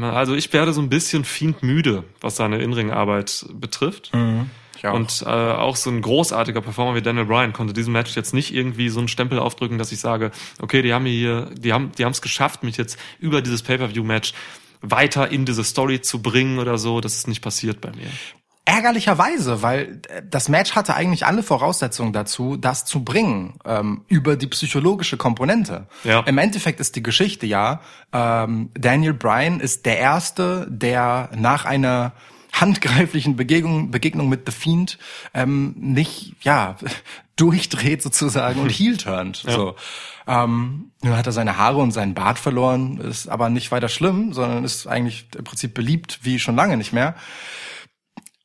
also ich werde so ein bisschen Fiend müde, was seine Inring-Arbeit betrifft. Ich auch. Und äh, auch so ein großartiger Performer wie Daniel Bryan konnte diesem Match jetzt nicht irgendwie so einen Stempel aufdrücken, dass ich sage, okay, die haben hier, die haben, die haben es geschafft, mich jetzt über dieses Pay-per-View-Match weiter in diese Story zu bringen oder so. Das ist nicht passiert bei mir. Ärgerlicherweise, weil das Match hatte eigentlich alle Voraussetzungen dazu, das zu bringen ähm, über die psychologische Komponente. Ja. Im Endeffekt ist die Geschichte ja, ähm, Daniel Bryan ist der Erste, der nach einer handgreiflichen Begegnung, Begegnung mit The Fiend ähm, nicht ja [laughs] durchdreht sozusagen und heel turnt. So. Ähm, nun hat er seine Haare und seinen Bart verloren, ist aber nicht weiter schlimm, sondern ist eigentlich im Prinzip beliebt wie schon lange nicht mehr.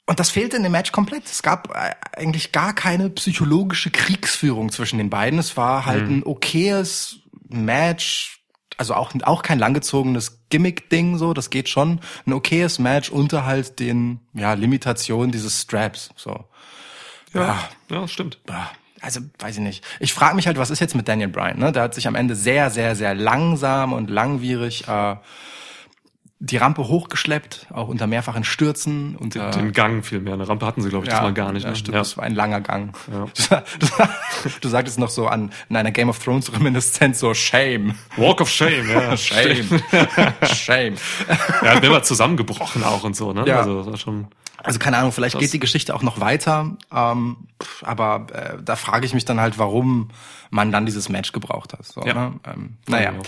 Und das fehlte in dem Match komplett. Es gab äh, eigentlich gar keine psychologische Kriegsführung zwischen den beiden. Es war halt ein okayes Match, also auch, auch kein langgezogenes Gimmick-Ding so, das geht schon. Ein okayes Match unter halt den ja, Limitationen dieses Straps. So. Ja. ja, stimmt. Ah, Also, weiß ich nicht. Ich frage mich halt, was ist jetzt mit Daniel Bryan? Ne? Der hat sich am Ende sehr, sehr, sehr langsam und langwierig äh, die Rampe hochgeschleppt, auch unter mehrfachen Stürzen. Unter, Den Gang viel mehr. Eine Rampe hatten sie, glaube ich, diesmal gar nicht. Ja, ne? stimmt, Ja. das war ein langer Gang. [laughs] Du, du sagtest noch so an in einer Game of Thrones Reminiszenz so Shame. Walk of Shame, ja. [laughs] Shame. [laughs] Shame. Er hat mehrmals zusammengebrochen auch und so, ne? Ja. Also das war schon. Also keine Ahnung, vielleicht Das- geht die Geschichte auch noch weiter, ähm, aber äh, da frage ich mich dann halt, warum man dann dieses Match gebraucht hat. So, Ja. ne? ähm, naja. Ja.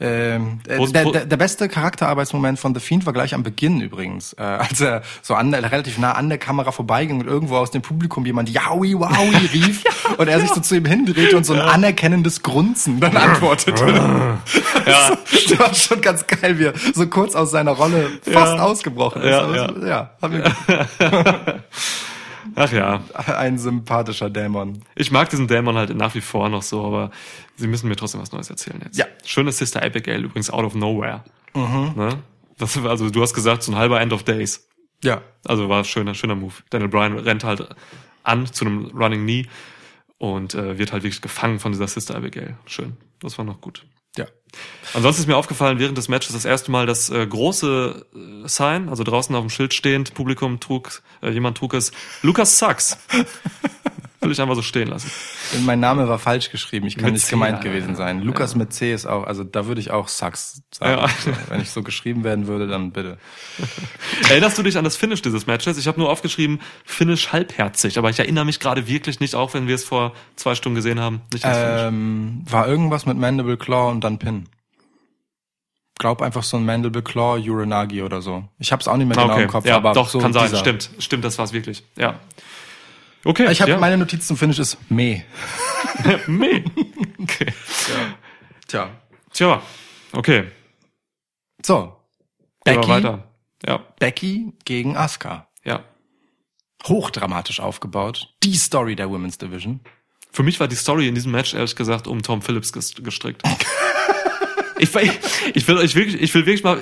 Ähm, äh, der, der, der beste Charakterarbeitsmoment von The Fiend war gleich am Beginn übrigens, äh, als er so an, relativ nah an der Kamera vorbeiging und irgendwo aus dem Publikum jemand Yowie Wowie [laughs] rief und er sich so zu ihm hindrehte und so ein anerkennendes Grunzen dann antwortete. [laughs] Ja. Das war schon ganz geil, wie er so kurz aus seiner Rolle fast Ja. ausgebrochen ist. Ja, Aber ja. es- ja hat mir [laughs] Ach ja. ein sympathischer Dämon. Ich mag diesen Dämon halt nach wie vor noch so, aber sie müssen mir trotzdem was Neues erzählen jetzt. Ja. Schöne Sister Abigail übrigens out of nowhere. Ne? Das, also du hast gesagt, so ein halber End of Days. Ja. Also war schöner, schöner Move. Daniel Bryan rennt halt an zu einem Running Knee und äh, wird halt wirklich gefangen von dieser Sister Abigail. Schön. Das war noch gut. Ja. Ansonsten ist mir aufgefallen, während des Matches das erste Mal das äh, große äh, Sign, also draußen auf dem Schild stehend, Publikum trug, äh, jemand trug es, Lukas Sachs. Will ich einfach so stehen lassen. Mein Name war falsch geschrieben. Ich kann Mit nicht C, gemeint ja, gewesen ja. sein. Lukas mit C ist auch, also da würde ich auch Sax sagen. Ja. Wenn ich so geschrieben werden würde, dann bitte. [laughs] Erinnerst du dich an das Finish dieses Matches? Ich habe nur aufgeschrieben, Finish halbherzig, aber ich erinnere mich gerade wirklich nicht, auch wenn wir es vor zwei Stunden gesehen haben, nicht Finish. Ähm, war irgendwas mit Mandible Claw und dann Pin. Glaub einfach so ein Mandible Claw Uranagi oder so. Ich hab's auch nicht mehr genau okay, im Kopf, ja, aber doch, so kann sein, dieser. stimmt, stimmt, das war's wirklich, ja. Okay, Ich habe ja. meine Notiz zum Finish ist Meh. [laughs] Meh. Okay. Tja. Tja, okay, So. Becky, weiter. Ja, Becky gegen Asuka. ja. Hochdramatisch aufgebaut. Die Story der Women's Division. Für mich war die Story in diesem Match ehrlich gesagt um Tom Phillips ges- gestrickt. [laughs] ich, will- ich will euch wirklich, ich will wirklich mal,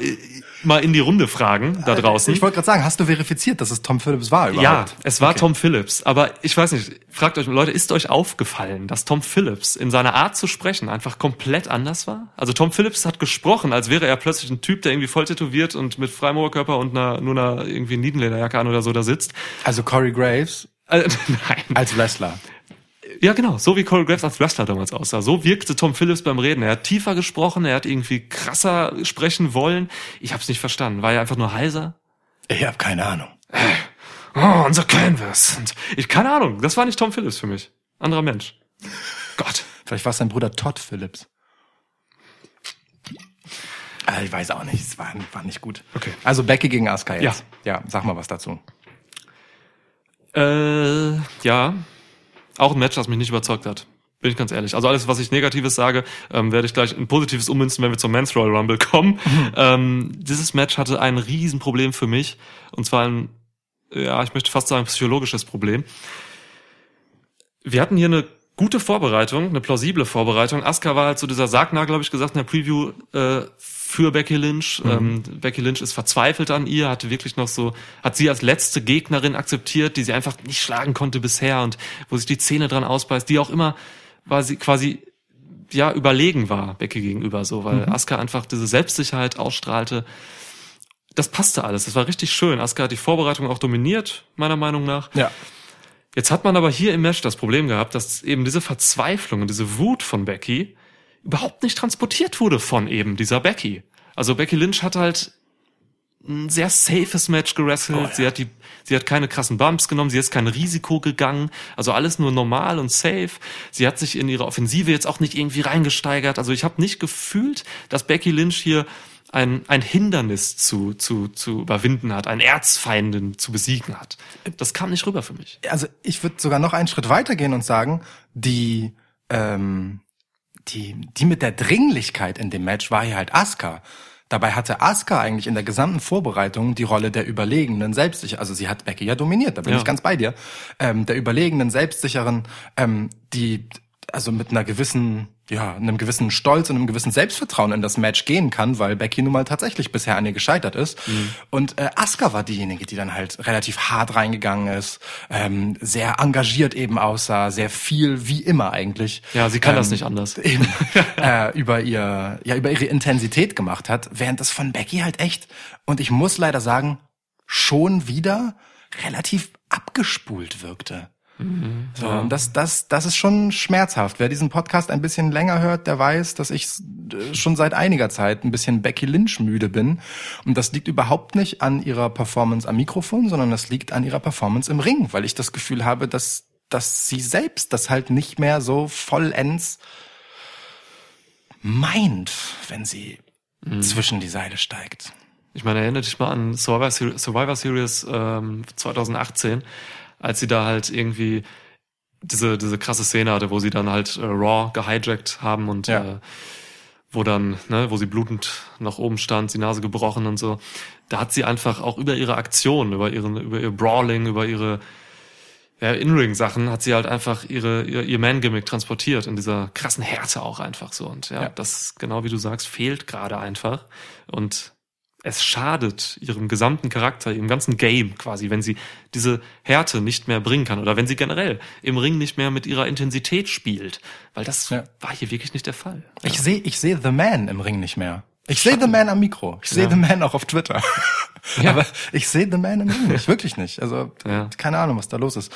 mal in die Runde fragen da draußen. Ich wollte gerade sagen, hast du verifiziert, dass es Tom Phillips war ja, überhaupt? es war Okay. Tom Phillips, aber ich weiß nicht, fragt euch, Leute, ist euch aufgefallen, dass Tom Phillips in seiner Art zu sprechen einfach komplett anders war? Also Tom Phillips hat gesprochen, als wäre er plötzlich ein Typ, der irgendwie voll tätowiert und mit freiem Oberkörper und einer, nur einer irgendwie Niedenlederjacke an oder so da sitzt. Also Corey Graves Äh, [laughs] nein. als Wrestler. Ja, genau. So wie Corey Graves als Wrestler damals aussah. So wirkte Tom Phillips beim Reden. Er hat tiefer gesprochen, er hat irgendwie krasser sprechen wollen. Ich hab's nicht verstanden. War er einfach nur heiser? Ich habe keine Ahnung. Oh, unser Canvas. Und ich, keine Ahnung. Das war nicht Tom Phillips für mich. Anderer Mensch. Gott. Vielleicht war es sein Bruder Todd Phillips. Ah, ich weiß auch nicht, es war, war nicht gut. Okay. Also Becky gegen Asuka jetzt. Ja. ja, sag mal was dazu. Äh, ja. Auch ein Match, das mich nicht überzeugt hat. Bin ich ganz ehrlich. Also alles, was ich Negatives sage, ähm, werde ich gleich ein Positives ummünzen, wenn wir zum Men's Royal Rumble kommen. [laughs] Ähm, dieses Match hatte ein Riesenproblem für mich. Und zwar ein, ja, ich möchte fast sagen, psychologisches Problem. Wir hatten hier eine gute Vorbereitung, eine plausible Vorbereitung. Asuka war halt so dieser Sargnagel, glaube ich, gesagt in der Preview äh, für Becky Lynch. Ähm, Becky Lynch ist verzweifelt an ihr, hatte wirklich noch so, hat sie als letzte Gegnerin akzeptiert, die sie einfach nicht schlagen konnte bisher und wo sich die Zähne dran ausbeißt, die auch immer war sie quasi ja überlegen war Becky gegenüber so, weil Asuka einfach diese Selbstsicherheit ausstrahlte. Das passte alles. Das war richtig schön. Asuka hat die Vorbereitung auch dominiert, meiner Meinung nach. Ja. Jetzt hat man aber hier im Match das Problem gehabt, dass eben diese Verzweiflung und diese Wut von Becky überhaupt nicht transportiert wurde von eben dieser Becky. Also Becky Lynch hat halt ein sehr safes Match gewrestelt. Oh, ja. Sie hat die, sie hat keine krassen Bumps genommen. Sie ist kein Risiko gegangen. Also alles nur normal und safe. Sie hat sich in ihre Offensive jetzt auch nicht irgendwie reingesteigert. Also ich habe nicht gefühlt, dass Becky Lynch hier ein, ein Hindernis zu, zu, zu überwinden hat, einen Erzfeinden zu besiegen hat. Das kam nicht rüber für mich. Also ich würde sogar noch einen Schritt weitergehen und sagen, die, ähm, die, die mit der Dringlichkeit in dem Match war hier halt Asuka. Dabei hatte Asuka eigentlich in der gesamten Vorbereitung die Rolle der überlegenen, selbstsicher, also sie hat Becky ja dominiert, da bin Ja. ich ganz bei dir, ähm, der überlegenen, selbstsicheren, ähm, die also mit einer gewissen, ja, einem gewissen Stolz und einem gewissen Selbstvertrauen in das Match gehen kann, weil Becky nun mal tatsächlich bisher an ihr gescheitert ist. Und äh, Asuka war diejenige, die dann halt relativ hart reingegangen ist, ähm, sehr engagiert eben aussah, sehr viel wie immer eigentlich. Ja, sie kann ähm, das nicht anders. [laughs] Eben, äh, über ihr, ja, über ihre Intensität gemacht hat, während das von Becky halt echt, und ich muss leider sagen, schon wieder relativ abgespult wirkte. So, und das, das, das ist schon schmerzhaft. Wer diesen Podcast ein bisschen länger hört, der weiß, dass ich äh, schon seit einiger Zeit ein bisschen Becky Lynch müde bin. Und das liegt überhaupt nicht an ihrer Performance am Mikrofon, sondern das liegt an ihrer Performance im Ring, weil ich das Gefühl habe, dass, dass sie selbst das halt nicht mehr so vollends meint, wenn sie zwischen die Seile steigt. Ich meine, erinnere dich mal an Survivor Series, Survivor Series ähm, 2018, als sie da halt irgendwie diese, diese krasse Szene hatte, wo sie dann halt äh, Raw gehijackt haben und Ja. äh, wo dann, ne, wo sie blutend nach oben stand, die Nase gebrochen und so. Da hat sie einfach auch über ihre Aktion, über ihren, über ihr Brawling, über ihre ja, In-Ring-Sachen hat sie halt einfach ihre, ihr, ihr Man-Gimmick transportiert in dieser krassen Härte auch einfach so. Und ja, Ja. das, genau wie du sagst, fehlt gerade einfach. Und es schadet ihrem gesamten Charakter, ihrem ganzen Game quasi, wenn sie diese Härte nicht mehr bringen kann oder wenn sie generell im Ring nicht mehr mit ihrer Intensität spielt. Weil das Ja. war hier wirklich nicht der Fall. Ich sehe ich seh The Man im Ring nicht mehr. Ich sehe The Man am Mikro. Ich sehe Ja. The Man auch auf Twitter. [laughs] Ja. Aber ich sehe The Man im Ring nicht, wirklich nicht. Also Ja. keine Ahnung, was da los ist.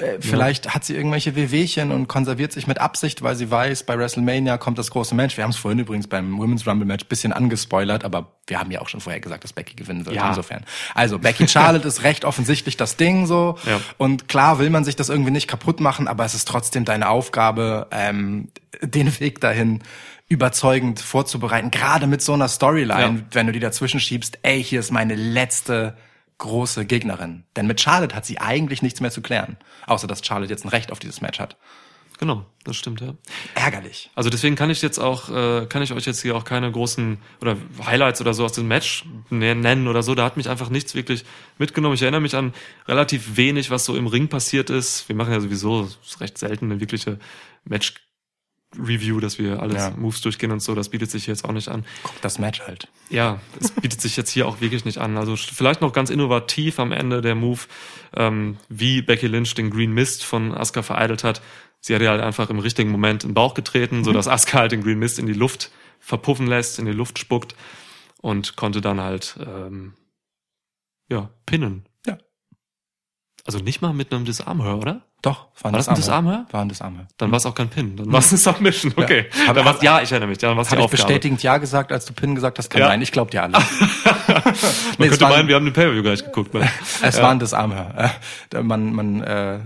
Äh, Vielleicht hat sie irgendwelche Wehwehchen und konserviert sich mit Absicht, weil sie weiß, bei WrestleMania kommt das große Match. Wir haben es vorhin übrigens beim Women's Rumble Match bisschen angespoilert, aber wir haben ja auch schon vorher gesagt, dass Becky gewinnen wird. Ja. Insofern. Also Becky Charlotte [laughs] ist recht offensichtlich das Ding so. Ja. Und klar will man sich das irgendwie nicht kaputt machen, aber es ist trotzdem deine Aufgabe, ähm, den Weg dahin überzeugend vorzubereiten. Gerade mit so einer Storyline, Ja. wenn du die dazwischen schiebst, ey, hier ist meine letzte große Gegnerin. Denn mit Charlotte hat sie eigentlich nichts mehr zu klären. Außer, dass Charlotte jetzt ein Recht auf dieses Match hat. Genau, das stimmt, ja. Ärgerlich. Also deswegen kann ich jetzt auch, äh, kann ich euch jetzt hier auch keine großen oder Highlights oder so aus dem Match ne- nennen oder so. Da hat mich einfach nichts wirklich mitgenommen. Ich erinnere mich an relativ wenig, was so im Ring passiert ist. Wir machen ja sowieso recht selten eine wirkliche Match-Review, dass wir alles Ja. Moves durchgehen und so. Das bietet sich jetzt auch nicht an. Guck das Match halt. Ja, es [laughs] bietet sich jetzt hier auch wirklich nicht an. Also vielleicht noch ganz innovativ am Ende der Move, ähm, wie Becky Lynch den Green Mist von Asuka vereitelt hat. Sie hat ihr halt einfach im richtigen Moment in den Bauch getreten, so dass Asuka halt den Green Mist in die Luft verpuffen lässt, in die Luft spuckt und konnte dann halt ähm, ja pinnen. Ja. Also nicht mal mit einem Disarmhör, oder? Doch, war ein War das ein Disarmhör. War ein Disarmhör. Dann war es auch kein Pin. Dann war es eine Submission. Okay. Hab- Dann war's, ja, ich erinnere mich. Dann war es die ich Aufgabe. bestätigend Ja gesagt, als du Pin gesagt hast? Kann Ja. sein, ich glaub dir alle. [laughs] Man Nee, könnte meinen, wir haben den Pay-Per-View gar nicht geguckt. Ne? [laughs] Es war ein Disarmhör. Äh, man, man, äh,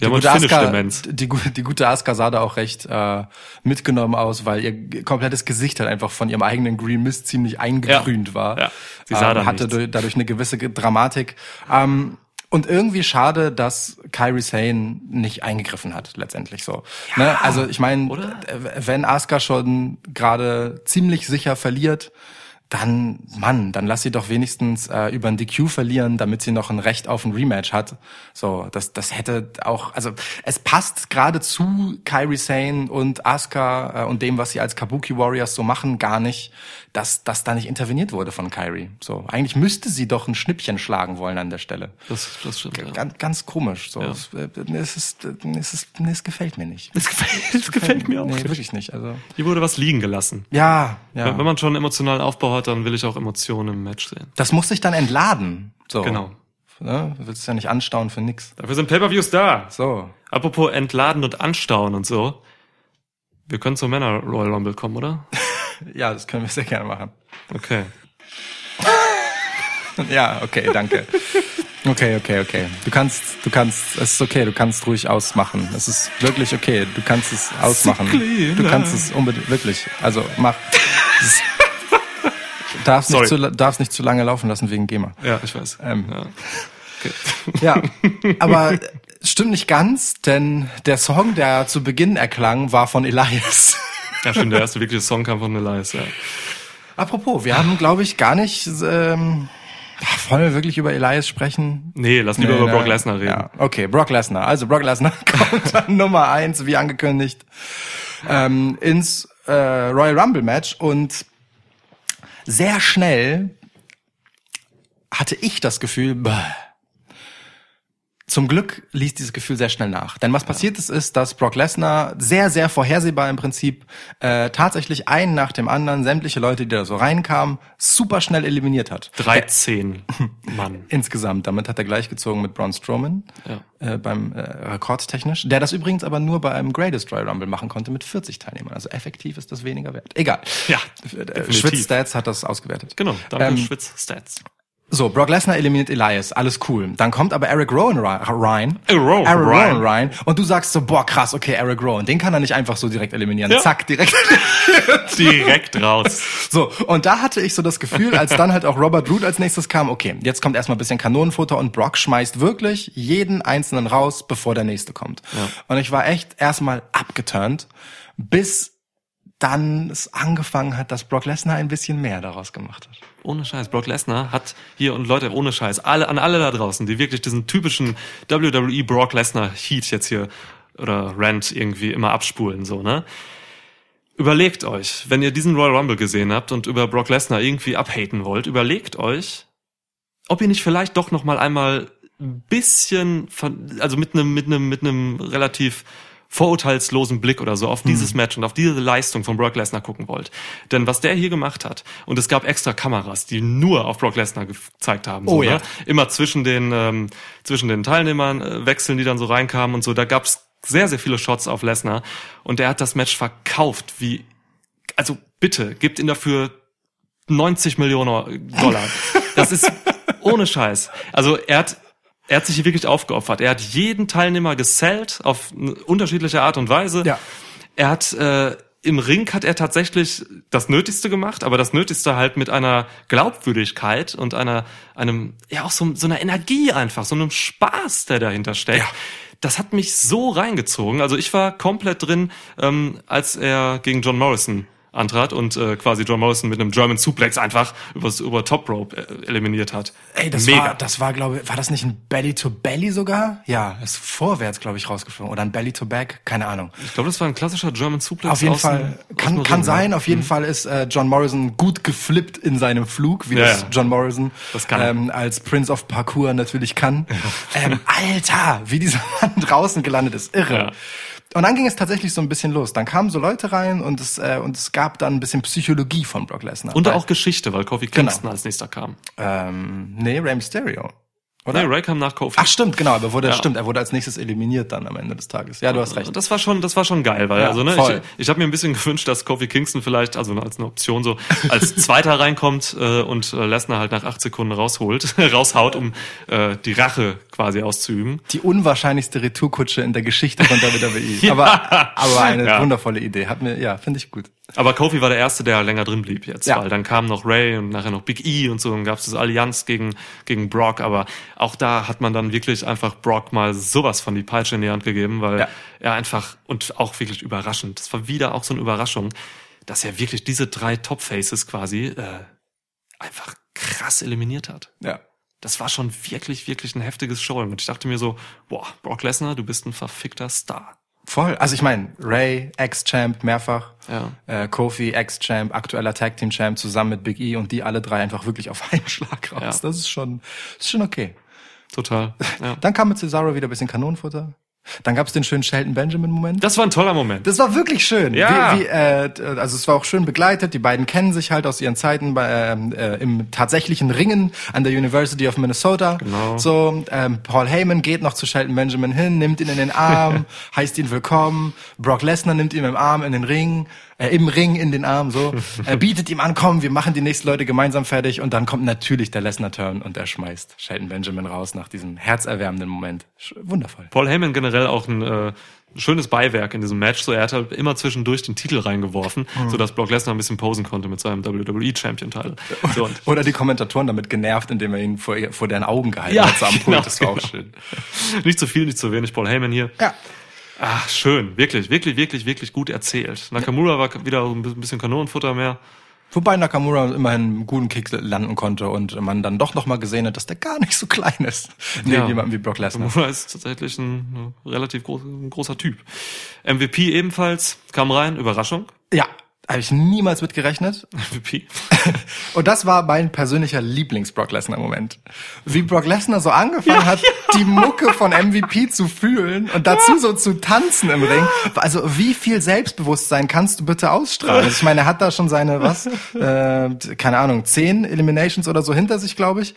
die, haben gute uns Asuka, Finish-Demenz. die, die gute Asuka sah da auch recht äh, mitgenommen aus, weil ihr komplettes Gesicht halt einfach von ihrem eigenen Green Mist ziemlich eingegrünt Ja. war. Ja. Sie sah ähm, hatte nichts. durch- dadurch eine gewisse Ge- Dramatik. Ähm, und irgendwie schade, dass Kyrie Sane nicht eingegriffen hat, letztendlich so. ne? Also ich meine, oder? wenn Asuka schon gerade ziemlich sicher verliert, dann, Mann, dann lass sie doch wenigstens äh, über ein DQ verlieren, damit sie noch ein Recht auf ein Rematch hat. So, das, das hätte auch, also es passt gerade zu Kyrie Sane und Asuka äh, und dem, was sie als Kabuki Warriors so machen, gar nicht, dass, dass da nicht interveniert wurde von Kyrie. So, eigentlich müsste sie doch ein Schnippchen schlagen wollen an der Stelle. Das, das stimmt. Ja. Ganz, ganz komisch. So, Ja. es, äh, es, ist, es, ist, es gefällt mir nicht. Das gefällt, das gefällt mir auch. Nee, nicht. wirklich nicht. Also Hier wurde was liegen gelassen. ja, ja. Wenn wenn man schon einen emotionalen Hat, dann will ich auch Emotionen im Match sehen. Das muss sich dann entladen. So. Genau. Ne? Du willst es ja nicht anstauen für nix. Dafür sind Pay-Per-Views da. So. Apropos entladen und anstauen und so. Wir können zur Männer Royal Rumble kommen, oder? [laughs] Ja, das können wir sehr gerne machen. Okay. [laughs] Ja, okay, danke. Okay, okay, okay. Du kannst, du kannst, es ist okay, du kannst ruhig ausmachen. Es ist wirklich okay, du kannst es ausmachen. Du kannst es unbedingt, wirklich. Also mach. [laughs] Darfst nicht, zu, nicht zu lange laufen lassen wegen GEMA. Ja, ich weiß. Ähm. Ja. Ja, [laughs] aber stimmt nicht ganz, denn der Song, der zu Beginn erklang, war von Elias. [laughs] ja, stimmt, der erste wirkliche Song kam von Elias, ja. Apropos, wir haben, glaube ich, gar nicht, ähm, wollen wir wirklich über Elias sprechen? Nee, lass lieber Nee, über ne? Brock Lesnar reden. Ja, okay, Brock Lesnar. Also Brock Lesnar [laughs] kommt an Nummer eins, wie angekündigt, ähm, ins äh, Royal Rumble Match und sehr schnell hatte ich das Gefühl, bäh. Zum Glück ließ dieses Gefühl sehr schnell nach. Denn was passiert ist, ist, dass Brock Lesnar sehr, sehr vorhersehbar im Prinzip äh, tatsächlich einen nach dem anderen sämtliche Leute, die da so reinkamen, super schnell eliminiert hat. 13 [laughs] Mann. Insgesamt. Damit hat er gleichgezogen mit Braun Strowman Ja. äh, beim äh, rekordtechnisch. Der das übrigens aber nur bei einem Greatest Royal Rumble machen konnte mit 40 Teilnehmern. Also effektiv ist das weniger wert. Egal. Ja, Äh, definitiv. Schwitz-Stats hat das ausgewertet. Genau, danke Ähm, Schwitz-Stats. So, Brock Lesnar eliminiert Elias, alles cool. Dann kommt aber Eric Rowan rein. Eric Rowan Eric. Rowan rein. Und du sagst so, boah, krass, okay, Eric Rowan, den kann er nicht einfach so direkt eliminieren. Ja. Zack, direkt. [laughs] Direkt raus. So, und da hatte ich so das Gefühl, als dann halt auch Robert Root als nächstes kam, okay, jetzt kommt erstmal ein bisschen Kanonenfutter und Brock schmeißt wirklich jeden einzelnen raus, bevor der nächste kommt. Und ich war echt erstmal abgeturnt, bis dann es angefangen hat, dass Brock Lesnar ein bisschen mehr daraus gemacht hat. Ohne Scheiß, Brock Lesnar hat hier und Leute, ohne Scheiß, alle an alle da draußen, die wirklich diesen typischen WWE Brock Lesnar Heat jetzt hier oder Rant irgendwie immer abspulen so, ne? Überlegt euch, wenn ihr diesen Royal Rumble gesehen habt und über Brock Lesnar irgendwie abhaten wollt, überlegt euch, ob ihr nicht vielleicht doch noch mal einmal ein bisschen also mit einem mit einem mit einem relativ vorurteilslosen Blick oder so auf dieses Match und auf diese Leistung von Brock Lesnar gucken wollt. Denn was der hier gemacht hat, und es gab extra Kameras, die nur auf Brock Lesnar gezeigt haben. Oh so, ja. ne? Immer zwischen den, ähm, zwischen den Teilnehmern äh, wechseln, die dann so reinkamen und so. Da gab's sehr, sehr viele Shots auf Lesnar. Und der hat das Match verkauft wie, also bitte, gebt ihn dafür 90 Millionen Dollar. Das ist [laughs] ohne Scheiß. Also er hat, er hat sich hier wirklich aufgeopfert. Er hat jeden Teilnehmer gesellt auf unterschiedliche Art und Weise. Ja. Er hat äh, im Ring hat er tatsächlich das Nötigste gemacht, aber das Nötigste halt mit einer Glaubwürdigkeit und einer einem ja auch so, so einer Energie einfach, so einem Spaß, der dahinter steckt. Ja. Das hat mich so reingezogen. Also ich war komplett drin, ähm, als er gegen John Morrison antrat und äh, quasi John Morrison mit einem German Suplex einfach übers, über Top Rope äh, eliminiert hat. Ey, das Mega. war, das war, glaube ich, war das nicht ein Belly to Belly sogar? Ja, ist vorwärts, glaube ich, rausgeflogen. Oder ein Belly to Back, keine Ahnung. ich glaube, das war ein klassischer German Suplex. Auf jeden aus Fall, kann, kann sein, auf jeden Fall ist äh, John Morrison gut geflippt in seinem Flug, wie Ja, das. John Morrison Das ähm, als Prince of Parkour natürlich kann. Ähm, Alter, wie dieser Mann [laughs] draußen gelandet ist, irre. Ja. Und dann ging es tatsächlich so ein bisschen los. Dann kamen so Leute rein und es, äh, und es gab dann ein bisschen Psychologie von Brock Lesnar. Und auch Geschichte, weil Kofi Genau. Kingston als nächster kam. ähm, nee, Rey Mysterio. Oder? Nee, Ray kam nach Kofi. Ach stimmt, genau, aber wurde, Ja. stimmt, er wurde als nächstes eliminiert dann am Ende des Tages. Ja, du hast recht. Das war schon, das war schon geil, weil Ja, also ne, voll. ich, ich habe mir ein bisschen [laughs] gewünscht, dass Kofi Kingston vielleicht, also als eine Option so, als Zweiter reinkommt äh, und äh, Lesnar halt nach acht Sekunden rausholt, [laughs] raushaut, um äh, die Rache quasi auszuüben. Die unwahrscheinlichste Retourkutsche in der Geschichte von WWE. [laughs] aber, aber eine Ja. wundervolle Idee. Hat mir, ja, finde ich gut. Aber Kofi war der Erste, der länger drin blieb jetzt, Ja. weil dann kam noch Ray und nachher noch Big E und so, dann gab es diese Allianz gegen, gegen Brock, aber auch da hat man dann wirklich einfach Brock mal sowas von die Peitsche in die Hand gegeben, weil Ja. er einfach, und auch wirklich überraschend, das war wieder auch so eine Überraschung, dass er wirklich diese drei Top-Faces quasi äh, einfach krass eliminiert hat. Ja. Das war schon wirklich, wirklich ein heftiges Showing. Und ich dachte mir so, boah, Brock Lesnar, du bist ein verfickter Star. Voll. Also ich meine, Ray, Ex-Champ, mehrfach. Ja. Äh, Kofi, Ex-Champ, aktueller Tag-Team-Champ zusammen mit Big E und die alle drei einfach wirklich auf [laughs] einen Schlag raus. Ja. Das ist schon, ist schon okay. Total. [laughs] Ja. Dann kam mit Cesaro wieder ein bisschen Kanonenfutter. Dann gab's den schönen Shelton Benjamin-Moment. Das war ein toller Moment. Das war wirklich schön. Ja. Wie, wie, äh, also es war auch schön begleitet. Die beiden kennen sich halt aus ihren Zeiten bei, ähm, äh, im tatsächlichen Ringen an der University of Minnesota. Genau. So, ähm, Paul Heyman geht noch zu Shelton Benjamin hin, nimmt ihn in den Arm, [laughs] heißt ihn willkommen. Brock Lesnar nimmt ihn im Arm in den Ring, äh, im Ring in den Arm, so. Er bietet ihm an, komm, wir machen die nächsten Leute gemeinsam fertig. Und dann kommt natürlich der Lesnar-Turn und er schmeißt Shelton Benjamin raus nach diesem herzerwärmenden Moment. Sch- Wundervoll. Paul Heyman generell auch ein äh, schönes Beiwerk in diesem Match. So, er hat halt immer zwischendurch den Titel reingeworfen, Mhm. so dass Brock Lesnar ein bisschen posen konnte mit seinem WWE Champion Title. So, Oder die Kommentatoren damit genervt, indem er ihn vor, vor deren Augen gehalten Ja, hat, so am Pult. genau, das war auch genau. schön. nicht zu viel, nicht zu wenig. Paul Heyman hier. Ja. Ach, schön. Wirklich, wirklich, wirklich, wirklich gut erzählt. Nakamura war wieder ein bisschen Kanonenfutter mehr. Wobei Nakamura immerhin einen guten Kick landen konnte und man dann doch noch mal gesehen hat, dass der gar nicht so klein ist. [laughs] Neben Ja. jemandem wie Brock Lesnar. Nakamura ist tatsächlich ein, relativ groß, ein großer Typ. MVP ebenfalls, kam rein, Überraschung. Ja, habe ich niemals mit gerechnet. [laughs] MVP. [laughs] Und das war mein persönlicher Lieblings-Brock Lesnar-Moment. Wie Brock Lesnar so angefangen hat, die Mucke von MVP zu fühlen und dazu so zu tanzen im Ring. Also wie viel Selbstbewusstsein kannst du bitte ausstrahlen? Also ich meine, er hat da schon seine, was, [laughs] äh, keine Ahnung, zehn Eliminations oder so hinter sich, glaube ich.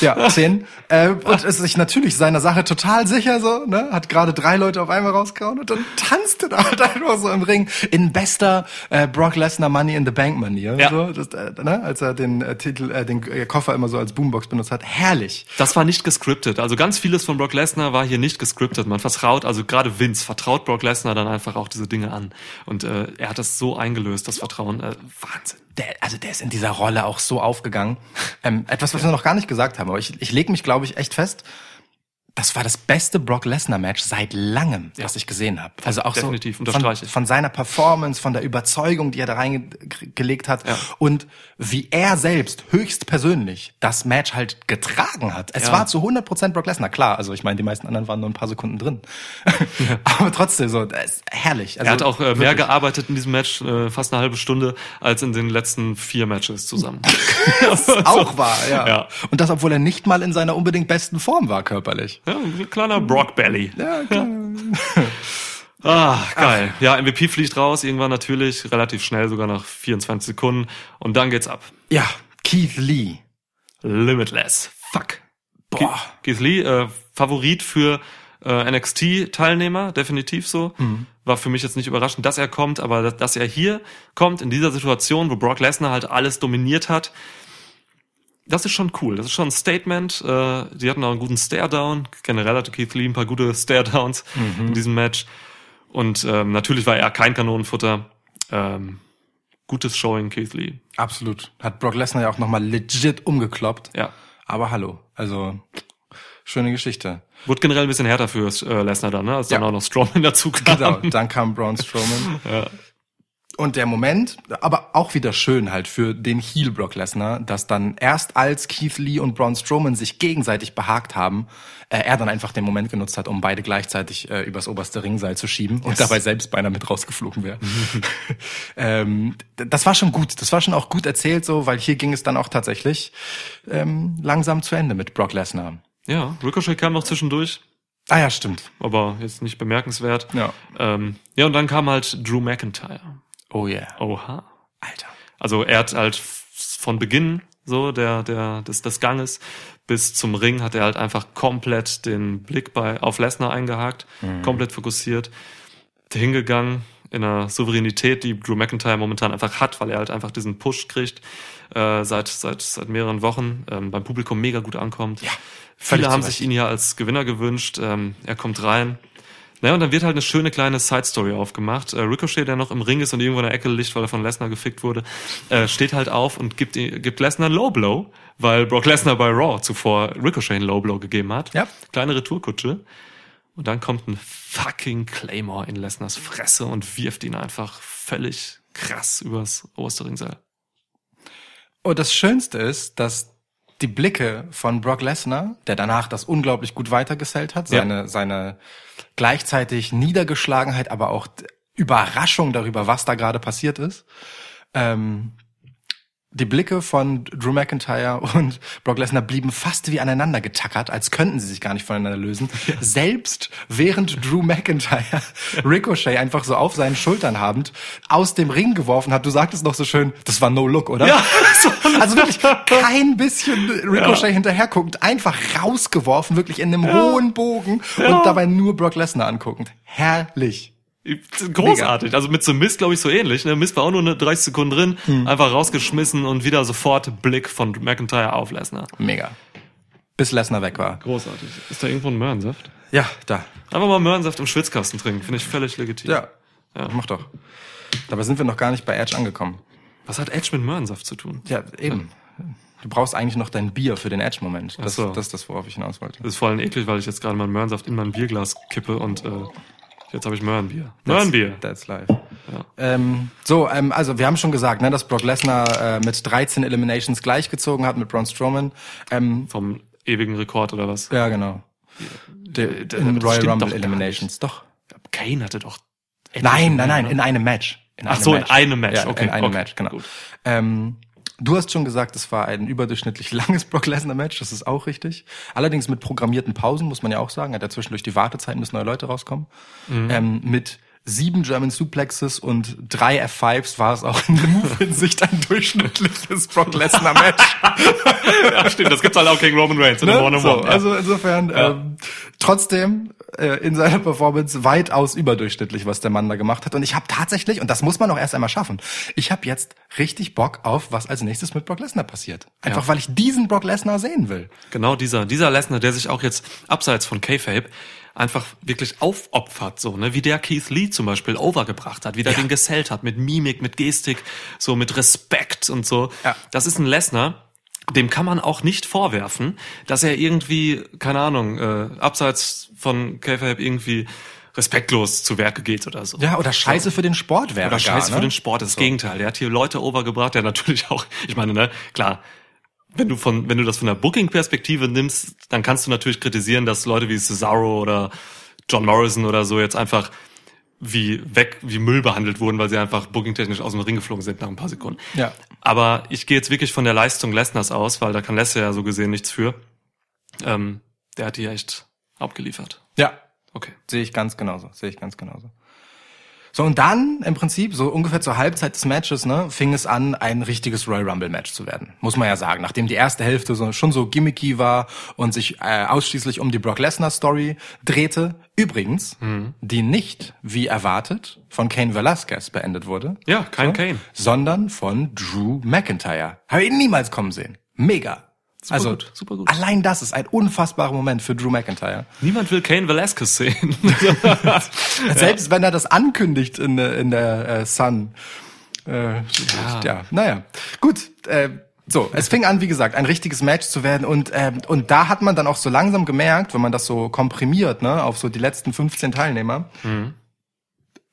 Ja, zehn. Äh, und ist sich natürlich seiner Sache total sicher so, ne? Hat gerade drei Leute auf einmal rausgehauen und dann tanzt er da halt einfach so im Ring in bester äh, Brock Lesnar Money in the Bank Manier. Ja. So, das, äh, ne? Als er den äh, Titel, äh, den äh, Koffer immer so als Boombox benutzt hat. Herrlich. Das war nicht gescriptet. Also ganz vieles von Brock Lesnar war hier nicht gescriptet. Man vertraut, also gerade Vince vertraut Brock Lesnar dann einfach auch diese Dinge an. Und äh, er hat das so eingelöst, das Vertrauen. Äh, Wahnsinn. Der, also der ist in dieser Rolle auch so aufgegangen. Ähm, etwas, was wir noch gar nicht gesagt haben, aber ich, ich lege mich, glaube ich, echt fest. Das war das beste Brock Lesnar Match seit langem, was ich gesehen habe. Also auch Definitiv, so von, von seiner Performance, von der Überzeugung, die er da reingelegt hat Ja. und wie er selbst höchst persönlich das Match halt getragen hat. Es Ja. war zu 100% Brock Lesnar, klar. Also ich meine, die meisten anderen waren nur ein paar Sekunden drin. [laughs] aber trotzdem so, das ist herrlich. Also Er hat auch äh, mehr gearbeitet in diesem Match, äh, fast eine halbe Stunde, als in den letzten vier Matches zusammen. [laughs] auch war, ja. Ja. Und das, obwohl er nicht mal in seiner unbedingt besten Form war körperlich. Ja, ein kleiner Brock Belly. Ja, klar. [laughs] Ah, geil. Ja, MVP fliegt raus, irgendwann natürlich, relativ schnell, sogar nach 24 Sekunden. Und dann geht's ab. Ja, Keith Lee. Limitless. Fuck. Boah. Keith, Keith Lee, äh, Favorit für äh, NXT-Teilnehmer, definitiv so. War für mich jetzt nicht überraschend, dass er kommt, aber dass, dass er hier kommt, in dieser Situation, wo Brock Lesnar halt alles dominiert hat, das ist schon cool. Das ist schon ein Statement. Äh, die hatten auch einen guten Stare-Down. Generell hatte Keith Lee ein paar gute [laughs] Stare-Downs in diesem Match. Und ähm, natürlich war er kein Kanonenfutter. Ähm, gutes Showing, Keith Lee. Absolut. Hat Brock Lesnar ja auch nochmal legit umgekloppt. Ja. Aber hallo. Also, schöne Geschichte. Wurde generell ein bisschen härter für äh, Lesnar dann, ne? als dann Ja. auch noch Strowman [laughs] dazu kam. Genau, dann kam Braun Strowman. Und der Moment, aber auch wieder schön halt für den Heel Brock Lesnar, dass dann erst als Keith Lee und Braun Strowman sich gegenseitig behagt haben, äh, er dann einfach den Moment genutzt hat, um beide gleichzeitig äh, übers oberste Ringseil zu schieben und dabei selbst beinahe mit rausgeflogen wäre. [laughs] ähm, das war schon gut, das war schon auch gut erzählt so, weil hier ging es dann auch tatsächlich ähm, langsam zu Ende mit Brock Lesnar. Ja, Ricochet kam noch zwischendurch, Ah ja, stimmt. aber jetzt nicht bemerkenswert. Ja. Ähm, ja, und dann kam halt Drew McIntyre. Oh yeah. Oha. Alter. Also er hat halt von Beginn so der der des, des Ganges bis zum Ring hat er halt einfach komplett den Blick bei auf Lesnar eingehakt, komplett fokussiert, hingegangen in einer Souveränität, die Drew McIntyre momentan einfach hat, weil er halt einfach diesen Push kriegt äh, seit seit seit mehreren Wochen ähm, beim Publikum mega gut ankommt. Ja, Viele haben sich ihn ja als Gewinner gewünscht. Ähm, er kommt rein. Naja, und dann wird halt eine schöne kleine Side-Story aufgemacht. Äh, Ricochet, der noch im Ring ist und irgendwo in der Ecke liegt, weil er von Lesnar gefickt wurde, äh, steht halt auf und gibt, gibt Lesnar einen Low Blow, weil Brock Lesnar bei Raw zuvor Ricochet einen Low Blow gegeben hat. Ja. Kleine Retourkutsche. Und dann kommt ein fucking Claymore in Lesnars Fresse und wirft ihn einfach völlig krass übers oberste Ringseil. Und das Schönste ist, dass die Blicke von Brock Lesnar, der danach das unglaublich gut weitergesellt hat, Ja. seine, seine gleichzeitig Niedergeschlagenheit, aber auch Überraschung darüber, was da gerade passiert ist, ähm, Die Blicke von Drew McIntyre [laughs] und Brock Lesnar blieben fast wie aneinander getackert, als könnten sie sich gar nicht voneinander lösen. Selbst während Drew McIntyre [laughs] Ricochet einfach so auf seinen Schultern habend aus dem Ring geworfen hat. Du sagtest noch so schön, das war No Look, oder? Ja, [laughs] Also wirklich kein bisschen Ricochet hinterherguckend, einfach rausgeworfen, wirklich in einem hohen Bogen und dabei nur Brock Lesnar anguckend. Herrlich. Großartig. Also mit so Mist, glaube ich, so ähnlich. Ne? Mist war auch nur eine 30 Sekunden drin, Hm. einfach rausgeschmissen und wieder sofort Blick von McIntyre auf Lesnar. Mega. Bis Lesnar weg war. Großartig. Ist da irgendwo ein Möhrensaft? Ja, da. Einfach mal Möhrensaft im Schwitzkasten trinken, finde ich völlig legitim. Ja. Mach doch. Dabei sind wir noch gar nicht bei Edge angekommen. Was hat Edge mit Möhrensaft zu tun? Ja, eben. Du brauchst eigentlich noch dein Bier für den Edge-Moment. Das, so. das ist das, worauf ich hinaus wollte. Das ist vor allem eklig, weil ich jetzt gerade mal Möhrensaft in mein Bierglas kippe und äh, jetzt habe ich Möhrenbier. Möhrenbier. That's life. Ähm, so, ähm, also wir haben schon gesagt, ne, dass Brock Lesnar äh, mit 13 Eliminations gleichgezogen hat mit Braun Strowman. Ähm, Vom ewigen Rekord oder was? ja, genau. De, der- in Royal Rumble doch Eliminations. Doch. Kane hatte doch. Nein, nein, nein, in einem Match. In Ach so, in einem Match, Ja, okay, in einem okay, Match, genau. gut. Ähm, du hast schon gesagt, es war ein überdurchschnittlich [laughs] langes Brock Lesnar-Match, das ist auch richtig. Allerdings mit programmierten Pausen, muss man ja auch sagen. Hat ja zwischendurch die Wartezeiten, bis neue Leute rauskommen. Mhm. Ähm, mit sieben German Suplexes und drei F5s war es auch in der [laughs] Move-Hinsicht ein durchschnittliches [laughs] Brock Lesnar-Match. Ja, stimmt, das gibt's halt auch gegen Roman Reigns in der Ne? One-on-One. So, ja. also insofern ähm, trotzdem äh, in seiner Performance weitaus überdurchschnittlich, was der Mann da gemacht hat. Und ich habe tatsächlich, und das muss man auch erst einmal schaffen, ich habe jetzt richtig Bock auf, was als nächstes mit Brock Lesnar passiert. Einfach Ja. weil ich diesen Brock Lesnar sehen will. Genau dieser, dieser Lesnar, der sich auch jetzt abseits von K-Fape einfach wirklich aufopfert, so, ne, wie der Keith Lee zum Beispiel overgebracht hat, wie der Ja. den gesellt hat, mit Mimik, mit Gestik, so mit Respekt und so. Ja. Das ist ein Lesnar, dem kann man auch nicht vorwerfen, dass er irgendwie, keine Ahnung, äh, abseits von K-Fape irgendwie respektlos zu Werke geht oder so. Ja, oder Scheiße für den Sport wäre Oder gar, Scheiß ne? für den Sport, das Gegenteil. Der hat hier Leute overgebracht, der natürlich auch, ich meine, ne, klar, wenn du von, wenn du das von der Booking-Perspektive nimmst, dann kannst du natürlich kritisieren, dass Leute wie Cesaro oder John Morrison oder so jetzt einfach wie weg, wie Müll behandelt wurden, weil sie einfach bookingtechnisch aus dem Ring geflogen sind nach ein paar Sekunden. Ja. Aber ich gehe jetzt wirklich von der Leistung Lesners aus, weil da kann Lesnar ja so gesehen nichts für. Ähm, der hat die echt abgeliefert. Ja, Okay. Sehe ich ganz genauso, sehe ich ganz genauso. So, und dann im Prinzip, so ungefähr zur Halbzeit des Matches, ne, fing es an, ein richtiges Royal Rumble Match zu werden. Muss man ja sagen. Nachdem die erste Hälfte so, schon so gimmicky war und sich äh, ausschließlich um die Brock Lesnar Story drehte. Übrigens, die nicht, wie erwartet, von Kane Velasquez beendet wurde. Ja, kein Kane. Sondern von Drew McIntyre. Habe ich niemals kommen sehen. Mega. Also, gut, super gut. allein das ist ein unfassbarer Moment für Drew McIntyre. Niemand will Kane Velasquez sehen. [laughs] Selbst wenn er das ankündigt in, der- in der äh, Sun. Äh, ja. naja. Gut, äh, so, es fing an, wie gesagt, ein richtiges Match zu werden und ähm, und da hat man dann auch so langsam gemerkt, wenn man das so komprimiert, ne, auf so die letzten 15 Teilnehmer,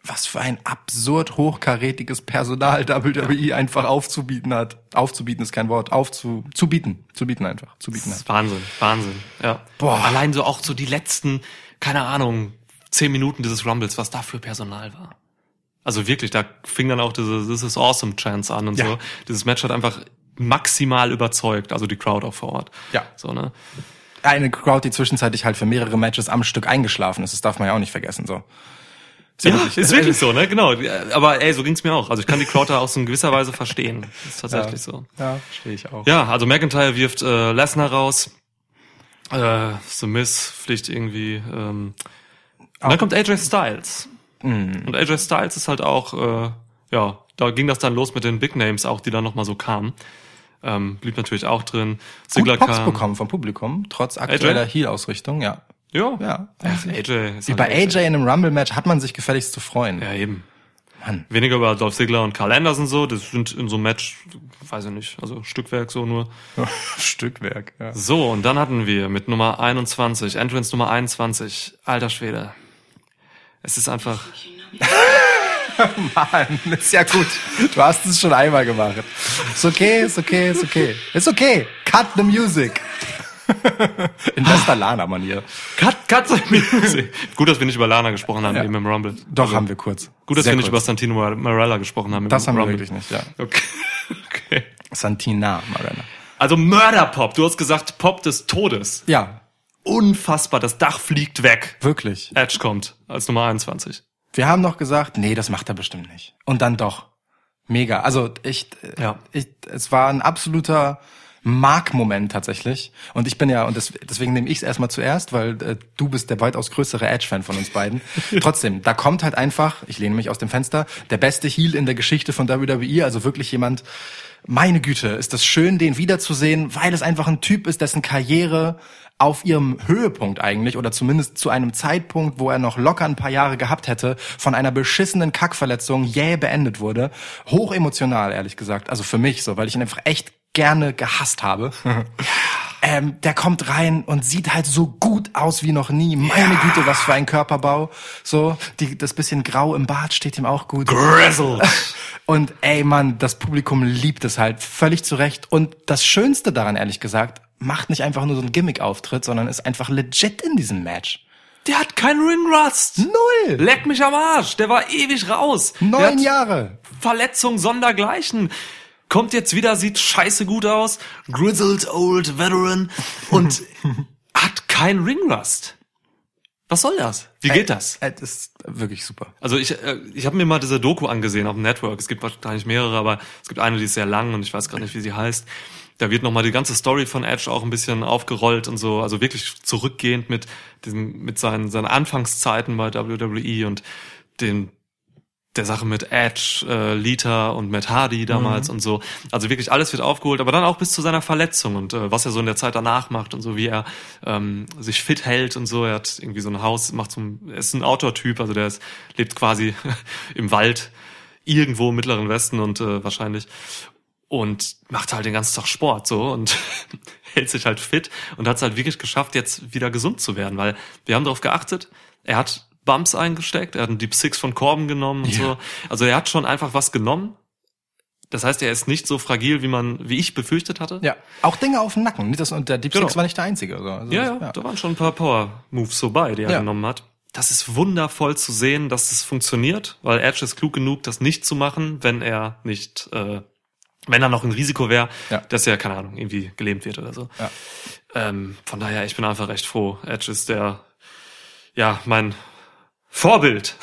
was für ein absurd hochkarätiges Personal WWE einfach aufzubieten hat. Aufzubieten ist kein Wort, aufzu zu bieten, zu bieten einfach, zu bieten Das ist Wahnsinn, Wahnsinn. Ja. Boah. Allein so auch so die letzten, keine Ahnung, zehn Minuten dieses Rumbles, was da für Personal war. Also wirklich, da fing dann auch diese This is awesome Chance an und Ja. so. Dieses Match hat einfach maximal überzeugt, also die Crowd auch vor Ort. Ja. So, ne? Eine Crowd, die zwischenzeitlich halt für mehrere Matches am Stück eingeschlafen ist, das darf man ja auch nicht vergessen, so. Ja, ist wirklich so, ne? Genau. Aber ey, so ging's mir auch. Also ich kann die Crowd da auch so in gewisser Weise verstehen. Ist tatsächlich so. Ja, verstehe ich auch. Ja, also McIntyre wirft äh, Lesnar raus. Äh, The Miz fliegt irgendwie. Ähm, und dann kommt AJ Styles. Und AJ Styles ist halt auch, äh, ja, da ging das dann los mit den Big Names auch, die dann nochmal so kamen. Ähm, blieb natürlich auch drin. Ziggler Gut Pops kam. bekommen vom Publikum, trotz aktueller AJ? Heel-Ausrichtung, ja. Ja. Ja. Ach, AJ Wie halt bei AJ in einem Rumble-Match hat man sich gefälligst zu freuen. Ja, eben. Mann. Weniger über Dolph Ziggler und Carl Anderson so. Das sind in so einem Match, weiß ich nicht, also Stückwerk so nur. [laughs] Stückwerk, ja. So, und dann hatten wir mit Nummer 21, Entrance Nummer 21, alter Schwede. Es ist einfach, [laughs] Mann, ist ja gut. Du hast es schon einmal gemacht. Ist okay, ist okay, ist okay. Ist okay. Cut the music. [laughs] In bester Lana-Manier. cut, cut. [laughs] Gut, dass wir nicht über Lana gesprochen haben, Ja. eben im Rumble. Doch, Also, haben wir kurz. Gut, dass Sehr wir nicht über kurz. Santino Mar- Marella gesprochen haben. Das im haben wir Rumble. wirklich nicht, ja. Okay. [laughs] okay. Santina Marana. Also Mörderpop. Du hast gesagt Pop des Todes. Ja, Unfassbar. Das Dach fliegt weg. wirklich. Edge kommt als Nummer 21. Wir haben noch gesagt, nee, das macht er bestimmt nicht. Und dann doch. Mega. Also ich, Ja. ich es war ein absoluter Mark-Moment tatsächlich. Und ich bin ja, und das, deswegen nehme ich es erstmal zuerst, weil äh, du bist der weitaus größere Edge-Fan von uns beiden. [laughs] Trotzdem, da kommt halt einfach, ich lehne mich aus dem Fenster, der beste Heel in der Geschichte von WWE, also wirklich jemand, meine Güte, ist das schön, den wiederzusehen, weil es einfach ein Typ ist, dessen Karriere auf ihrem Höhepunkt eigentlich oder zumindest zu einem Zeitpunkt, wo er noch locker ein paar Jahre gehabt hätte, von einer beschissenen Kackverletzung jäh beendet wurde. Hoch emotional, ehrlich gesagt. Also für mich so, weil ich ihn einfach echt gerne gehasst habe. [laughs] ähm, der kommt rein und sieht halt so gut aus wie noch nie. Meine Güte, was für ein Körperbau. So, die, das bisschen Grau im Bart steht ihm auch gut. Grizzled. [laughs] Und ey Mann, das Publikum liebt es halt völlig zu Recht. Und das Schönste daran, ehrlich gesagt, macht nicht einfach nur so einen Gimmick-Auftritt, sondern ist einfach legit in diesem Match. Der hat keinen Ringrust. Null! Leck mich am Arsch. Der war ewig raus. Neun Jahre! Verletzung sondergleichen. Kommt jetzt wieder, sieht scheiße gut aus. Grizzled old veteran. Und [laughs] hat kein Ringrust. Was soll das? Wie geht das? Äh, das ist wirklich super. Also ich, äh, ich habe mir mal diese Doku angesehen auf dem Network. Es gibt wahrscheinlich mehrere, aber es gibt eine, die ist sehr lang und ich weiß gerade nicht, wie sie heißt. Da wird nochmal die ganze Story von Edge auch ein bisschen aufgerollt und so, also wirklich zurückgehend mit diesem, mit seinen, seinen Anfangszeiten bei WWE und den der Sache mit Edge, äh, Lita und Matt Hardy damals und so. Also wirklich alles wird aufgeholt, aber dann auch bis zu seiner Verletzung und äh, was er so in der Zeit danach macht und so, wie er ähm, sich fit hält und so. Er hat irgendwie so ein Haus, macht so ein, er ist ein Outdoor-Typ, also der ist, lebt quasi [laughs] im Wald irgendwo im Mittleren Westen und äh, wahrscheinlich und macht halt den ganzen Tag Sport so und [laughs] hält sich halt fit und hat es halt wirklich geschafft, jetzt wieder gesund zu werden, weil wir haben darauf geachtet, er hat Bumps eingesteckt, er hat einen Deep Six von Corbin genommen und Ja. so. Also er hat schon einfach was genommen. Das heißt, er ist nicht so fragil, wie man, wie ich befürchtet hatte. Ja, auch Dinge auf dem Nacken. Das, und der Deep Six Genau. war nicht der einzige. Also, also, Ja, ja, da waren schon ein paar Power-Moves so bei, die er Ja. genommen hat. Das ist wundervoll zu sehen, dass es funktioniert, weil Edge ist klug genug, das nicht zu machen, wenn er nicht, äh, wenn er noch ein Risiko wäre, Ja. dass er, keine Ahnung, irgendwie gelähmt wird oder so. Ja. Ähm, von daher, ich bin einfach recht froh. Edge ist der, ja, mein Vorbild.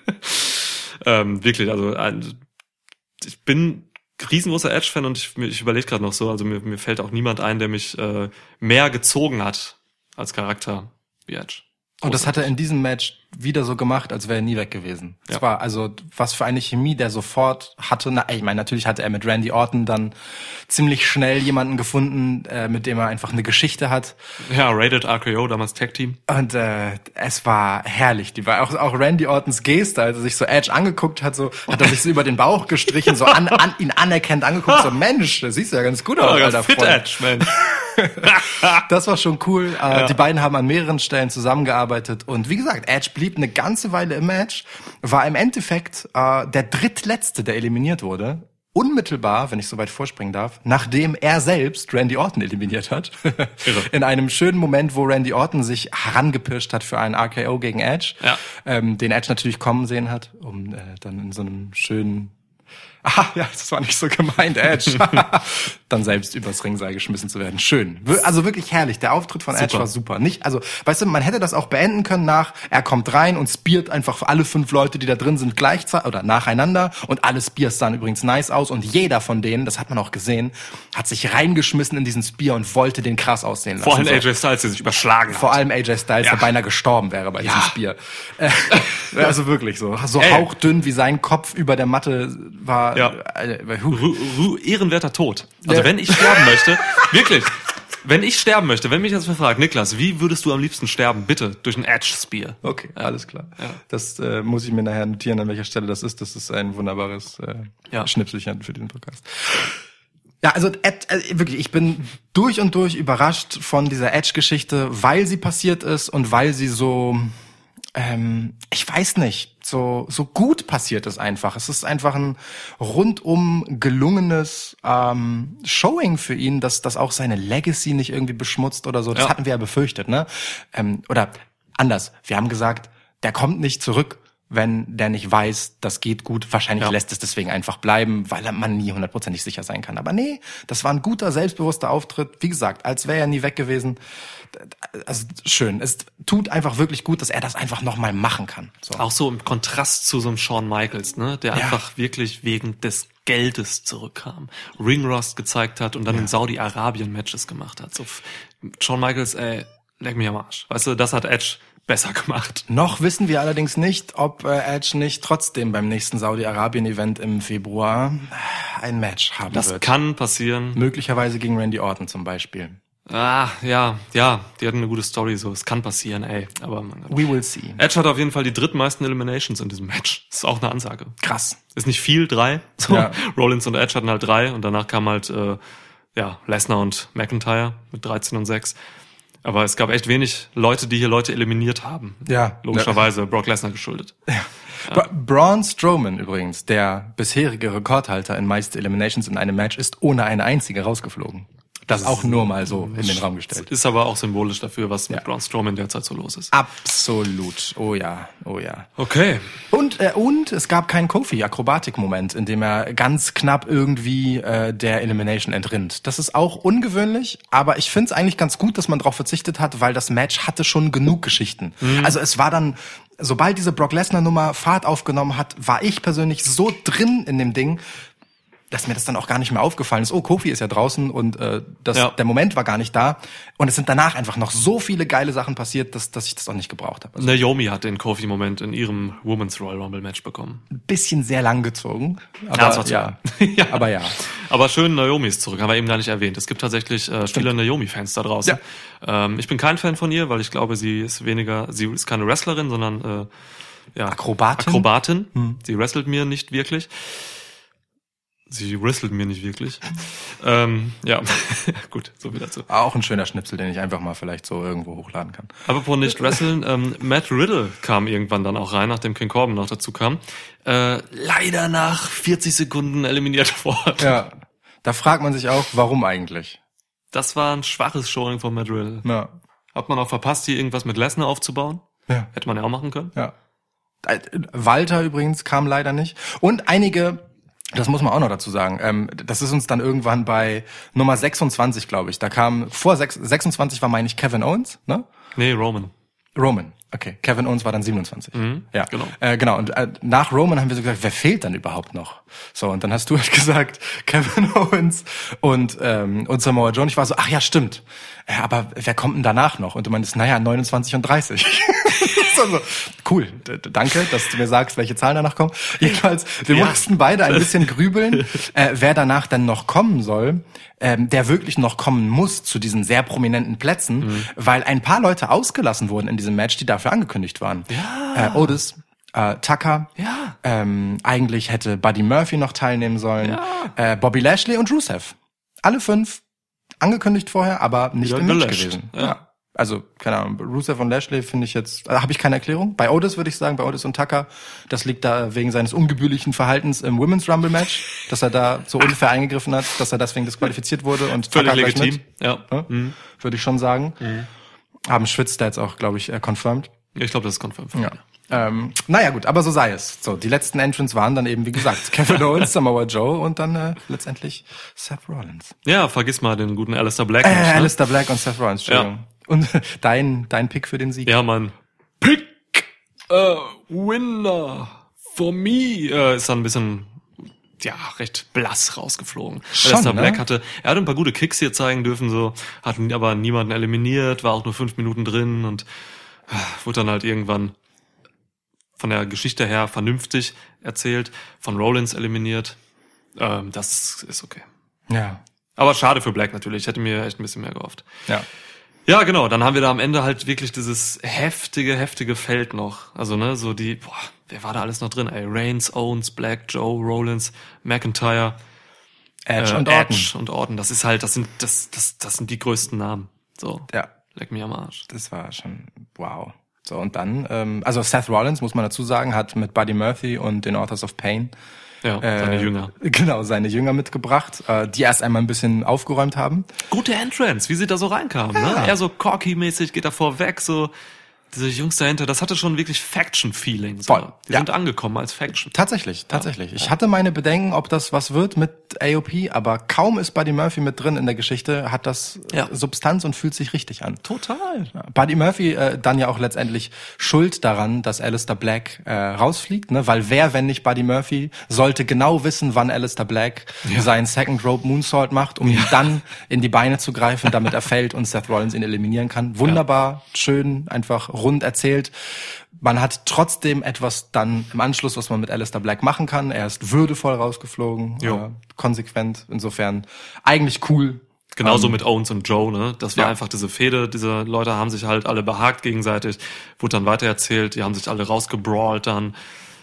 [laughs] ähm, wirklich, also ein, ich bin riesengroßer Edge-Fan und ich, ich überlege gerade noch so, also mir, mir fällt auch niemand ein, der mich äh, mehr gezogen hat als Charakter wie Edge. Und das hat er in diesem Match wieder so gemacht, als wäre er nie weg gewesen. Es Ja. war also was für eine Chemie, der sofort hatte. Na, ich meine, natürlich hatte er mit Randy Orton dann ziemlich schnell jemanden gefunden, äh, mit dem er einfach eine Geschichte hat. Ja, Rated RKO, damals Tag Team. Und äh, es war herrlich. Die war auch, auch Randy Ortons Geste, als er sich so Edge angeguckt hat, so hat er sich so über den Bauch gestrichen, so an, an, ihn anerkennt angeguckt, so [laughs] Mensch, das siehst du ja ganz gut aus, Oh, alter Fit Freund. Edge, man. [laughs] Das war schon cool. Äh, Die beiden haben an mehreren Stellen zusammengearbeitet. Und wie gesagt, Edge blieb eine ganze Weile im Match, war im Endeffekt äh, der drittletzte, der eliminiert wurde. Unmittelbar, wenn ich so weit vorspringen darf, nachdem er selbst Randy Orton eliminiert hat. [laughs] In einem schönen Moment, wo Randy Orton sich herangepirscht hat für einen RKO gegen Edge, Ja. ähm, den Edge natürlich kommen sehen hat, um äh, dann in so einem schönen Ah, ja, das war nicht so gemeint, Edge. [laughs] Dann selbst übers Ringseil geschmissen zu werden. Schön. Also wirklich herrlich. Der Auftritt von Edge Super. war super. Nicht, also, weißt du, man hätte das auch beenden können nach, er kommt rein und speart einfach alle fünf Leute, die da drin sind, gleichzeitig oder nacheinander und alle Spears sahen übrigens nice aus und jeder von denen, das hat man auch gesehen, hat sich reingeschmissen in diesen Spear und wollte den krass aussehen lassen. Vor allem. AJ Styles, der sich überschlagen Vor hat. allem AJ Styles, Ja. der beinahe gestorben wäre bei diesem Ja. Spear. Äh, [laughs] also wirklich so. So Ey. hauchdünn wie sein Kopf über der Matte war. Ja. Äh, Ru ehrenwerter Tod. Also Ja. wenn ich sterben [laughs] möchte, wirklich, wenn ich sterben möchte, wenn mich jetzt mal fragt, Niklas, wie würdest du am liebsten sterben? Bitte, durch ein Edge Spear. Okay, alles klar. Das äh, muss ich mir nachher notieren, an welcher Stelle das ist. Das ist ein wunderbares äh, Ja. Schnipselchen für diesen Podcast. Ja, also Ed, äh, wirklich, ich bin durch und durch überrascht von dieser Edge-Geschichte, weil sie passiert ist und weil sie so, ähm, ich weiß nicht, so so gut passiert ist einfach. Es ist einfach ein rundum gelungenes ähm, Showing für ihn, dass das auch seine Legacy nicht irgendwie beschmutzt oder so. Das Ja. hatten wir ja befürchtet, ne? Ähm, oder anders, wir haben gesagt, der kommt nicht zurück, wenn der nicht weiß, das geht gut. Wahrscheinlich Ja. lässt es deswegen einfach bleiben, weil man nie hundertprozentig sicher sein kann. Aber nee, das war ein guter, selbstbewusster Auftritt. Wie gesagt, als wäre er nie weg gewesen. Also schön. Es tut einfach wirklich gut, dass er das einfach nochmal machen kann. So. Auch so im Kontrast zu so einem Shawn Michaels, ne, der Ja. einfach wirklich wegen des Geldes zurückkam, Ringrust gezeigt hat und dann in Saudi-Arabien Matches gemacht hat. So Shawn Michaels, ey, leck mich am Arsch. Weißt du, das hat Edge besser gemacht. Noch wissen wir allerdings nicht, ob äh, Edge nicht trotzdem beim nächsten Saudi-Arabien-Event im Februar ein Match haben Das wird. kann passieren. Möglicherweise gegen Randy Orton zum Beispiel. Ah, ja, ja, die hatten eine gute Story, so, es kann passieren, ey. Aber. We will see. Edge hat auf jeden Fall die drittmeisten Eliminations in diesem Match. Das ist auch eine Ansage. Krass. Ist nicht viel, drei. So. Ja. [laughs] Rollins und Edge hatten halt drei und danach kam halt äh, ja, Lesnar und McIntyre mit 13 und 6. Aber es gab echt wenig Leute, die hier Leute eliminiert haben. Ja. Logischerweise Brock Lesnar geschuldet. Bra Braun Strowman übrigens, der bisherige Rekordhalter in meiste Eliminations in einem Match, ist ohne eine einzige rausgeflogen. Das auch nur mal so in den Raum gestellt. Ist aber auch symbolisch dafür, was mit Ja. Braun Strowman derzeit so los ist. Absolut. Oh ja, oh ja. Okay. Und, äh, und es gab keinen Kofi-Akrobatik-Moment, in dem er ganz knapp irgendwie äh, der Elimination entrinnt. Das ist auch ungewöhnlich, aber ich finde es eigentlich ganz gut, dass man darauf verzichtet hat, weil das Match hatte schon genug Geschichten. Also es war dann, sobald diese Brock Lesnar-Nummer Fahrt aufgenommen hat, war ich persönlich so drin in dem Ding, dass mir das dann auch gar nicht mehr aufgefallen ist. Oh, Kofi ist ja draußen und äh, das, Ja. der Moment war gar nicht da. Und es sind danach einfach noch so viele geile Sachen passiert, dass, dass ich das auch nicht gebraucht habe. Also Naomi hat den Kofi-Moment in ihrem Women's Royal Rumble Match bekommen. ein bisschen sehr lang gezogen. Aber ja. [laughs] Ja. Aber ja. Aber schön, Naomi ist zurück, haben wir eben gar nicht erwähnt. Es gibt tatsächlich äh, viele Naomi-Fans da draußen. Ähm, ich bin kein Fan von ihr, weil ich glaube, sie ist weniger, sie ist keine Wrestlerin, sondern äh, ja, Akrobatin? Hm. Akrobatin. Sie wrestelt mir nicht wirklich. Sie wrestelt mir nicht wirklich. ähm, ja, [laughs] gut, so viel dazu. Auch ein schöner Schnipsel, den ich einfach mal vielleicht so irgendwo hochladen kann. Apropos nicht [laughs] wresteln, ähm, Matt Riddle kam irgendwann dann auch rein, nachdem King Corbin noch dazu kam. Äh, leider nach 40 Sekunden eliminiert worden. Ja. Da fragt man sich auch, warum eigentlich? Das war ein schwaches Showing von Matt Riddle. Ja. Hat man auch verpasst, hier irgendwas mit Lesnar aufzubauen? Ja. Hätte man ja auch machen können. Ja. Äh, Walter übrigens kam leider nicht. Und einige, das muss man auch noch dazu sagen, ähm, das ist uns dann irgendwann bei Nummer 26, glaube ich. Da kam, vor sechs- 26 war, meine ich, Kevin Owens, ne? Nee, Roman. Roman. Okay, Kevin Owens war dann 27. ja, genau. Äh, genau. Und äh, nach Roman haben wir so gesagt, wer fehlt dann überhaupt noch? So und dann hast du halt [laughs] gesagt Kevin Owens und ähm, und Samoa Joe. Und ich war so, ach ja, stimmt. Äh, aber wer kommt denn danach noch? Und du meinst, naja, 29 und 30. [laughs] so. Cool, danke, dass du mir sagst, welche Zahlen danach kommen. [laughs] Jedenfalls, wir Ja. mussten beide ein bisschen grübeln, [laughs] äh, wer danach dann noch kommen soll, ähm, der wirklich noch kommen muss zu diesen sehr prominenten Plätzen, Mhm. weil ein paar Leute ausgelassen wurden in diesem Match, die dafür angekündigt waren. Ja. Äh, Otis, äh, Tucker, Ja. ähm, eigentlich hätte Buddy Murphy noch teilnehmen sollen, äh, Bobby Lashley und Rusev. Alle fünf angekündigt vorher, aber nicht Wieder im Match gelöscht. gewesen. Ja. Also, keine Ahnung, Rusev und Lashley finde ich jetzt, äh, habe ich keine Erklärung. Bei Otis würde ich sagen, bei Otis und Tucker, das liegt da wegen seines ungebührlichen Verhaltens im Women's Rumble Match, dass er da so unfair eingegriffen hat, dass er deswegen disqualifiziert wurde und Völlig Tucker legitim. Mit, Ja. Mhm. ne? Würde ich schon sagen. Haben Schwitz da jetzt auch, glaube ich, äh, confirmed. Ich glaube, das ist confirmed. Ja. Ähm, naja gut, aber so sei es. So, die letzten Entrants waren dann eben, wie gesagt, [laughs] Kevin Owens, Samoa Joe und dann äh, letztendlich Seth Rollins. Ja, vergiss mal den guten Alistair Black. Äh, nicht, ne? Alistair Black und Seth Rollins, Entschuldigung. Und [laughs] dein, dein Pick für den Sieg? Ja, Mann. Pick a winner for me. Äh, ist dann ein bisschen, ja, recht blass rausgeflogen. Schon, Alistair ne? Black hatte, er hatte ein paar gute Kicks hier zeigen dürfen, so, hat aber niemanden eliminiert, war auch nur fünf Minuten drin und äh, wurde dann halt irgendwann von der Geschichte her vernünftig erzählt, von Rollins eliminiert. Ähm, das ist okay. Ja. Aber schade für Black natürlich. Ich hätte mir echt ein bisschen mehr gehofft. Ja. Ja, genau. Dann haben wir da am Ende halt wirklich dieses heftige, heftige Feld noch. Also, ne, so die, boah, wer war da alles noch drin? Ey, Reigns, Owens, Black, Joe, Rollins, McIntyre, Edge äh, und Orton. Edge und Orton. Das ist halt, das sind, das, das, das sind die größten Namen. So. Ja. Leck mich am Arsch. Das war schon wow. So, und dann, ähm, also Seth Rollins, muss man dazu sagen, hat mit Buddy Murphy und den Authors of Pain Ja, seine äh, Jünger. [laughs] Genau, seine Jünger mitgebracht, äh, die erst einmal ein bisschen aufgeräumt haben. Gute Entrance, wie sie da so reinkamen, Ja. ne? Er so Corky-mäßig geht da vorweg, so, diese Jungs dahinter, das hatte schon wirklich Faction-Feeling. So. Voll, Die ja. sind angekommen als Faction. Tatsächlich, tatsächlich. Ich hatte meine Bedenken, ob das was wird mit AOP, aber kaum ist Buddy Murphy mit drin in der Geschichte, hat das äh, Ja. Substanz und fühlt sich richtig an. Total. Ja. Buddy Murphy äh, dann ja auch letztendlich schuld daran, dass Alistair Black äh, rausfliegt, ne? weil wer, wenn nicht Buddy Murphy, sollte genau wissen, wann Alistair Black seinen Second Rope Moonsault macht, um ihm dann in die Beine zu greifen, damit er fällt und Seth Rollins ihn eliminieren kann. Wunderbar, schön, einfach rund erzählt. Man hat trotzdem etwas dann im Anschluss, was man mit Alistair Black machen kann. Er ist würdevoll rausgeflogen, äh, konsequent. Insofern eigentlich cool. Genauso mit Owens und Joe, ne? Das war Ja. einfach diese Fehde. Diese Leute haben sich halt alle behagt gegenseitig, wurde dann weitererzählt, die haben sich alle rausgebrawlt dann.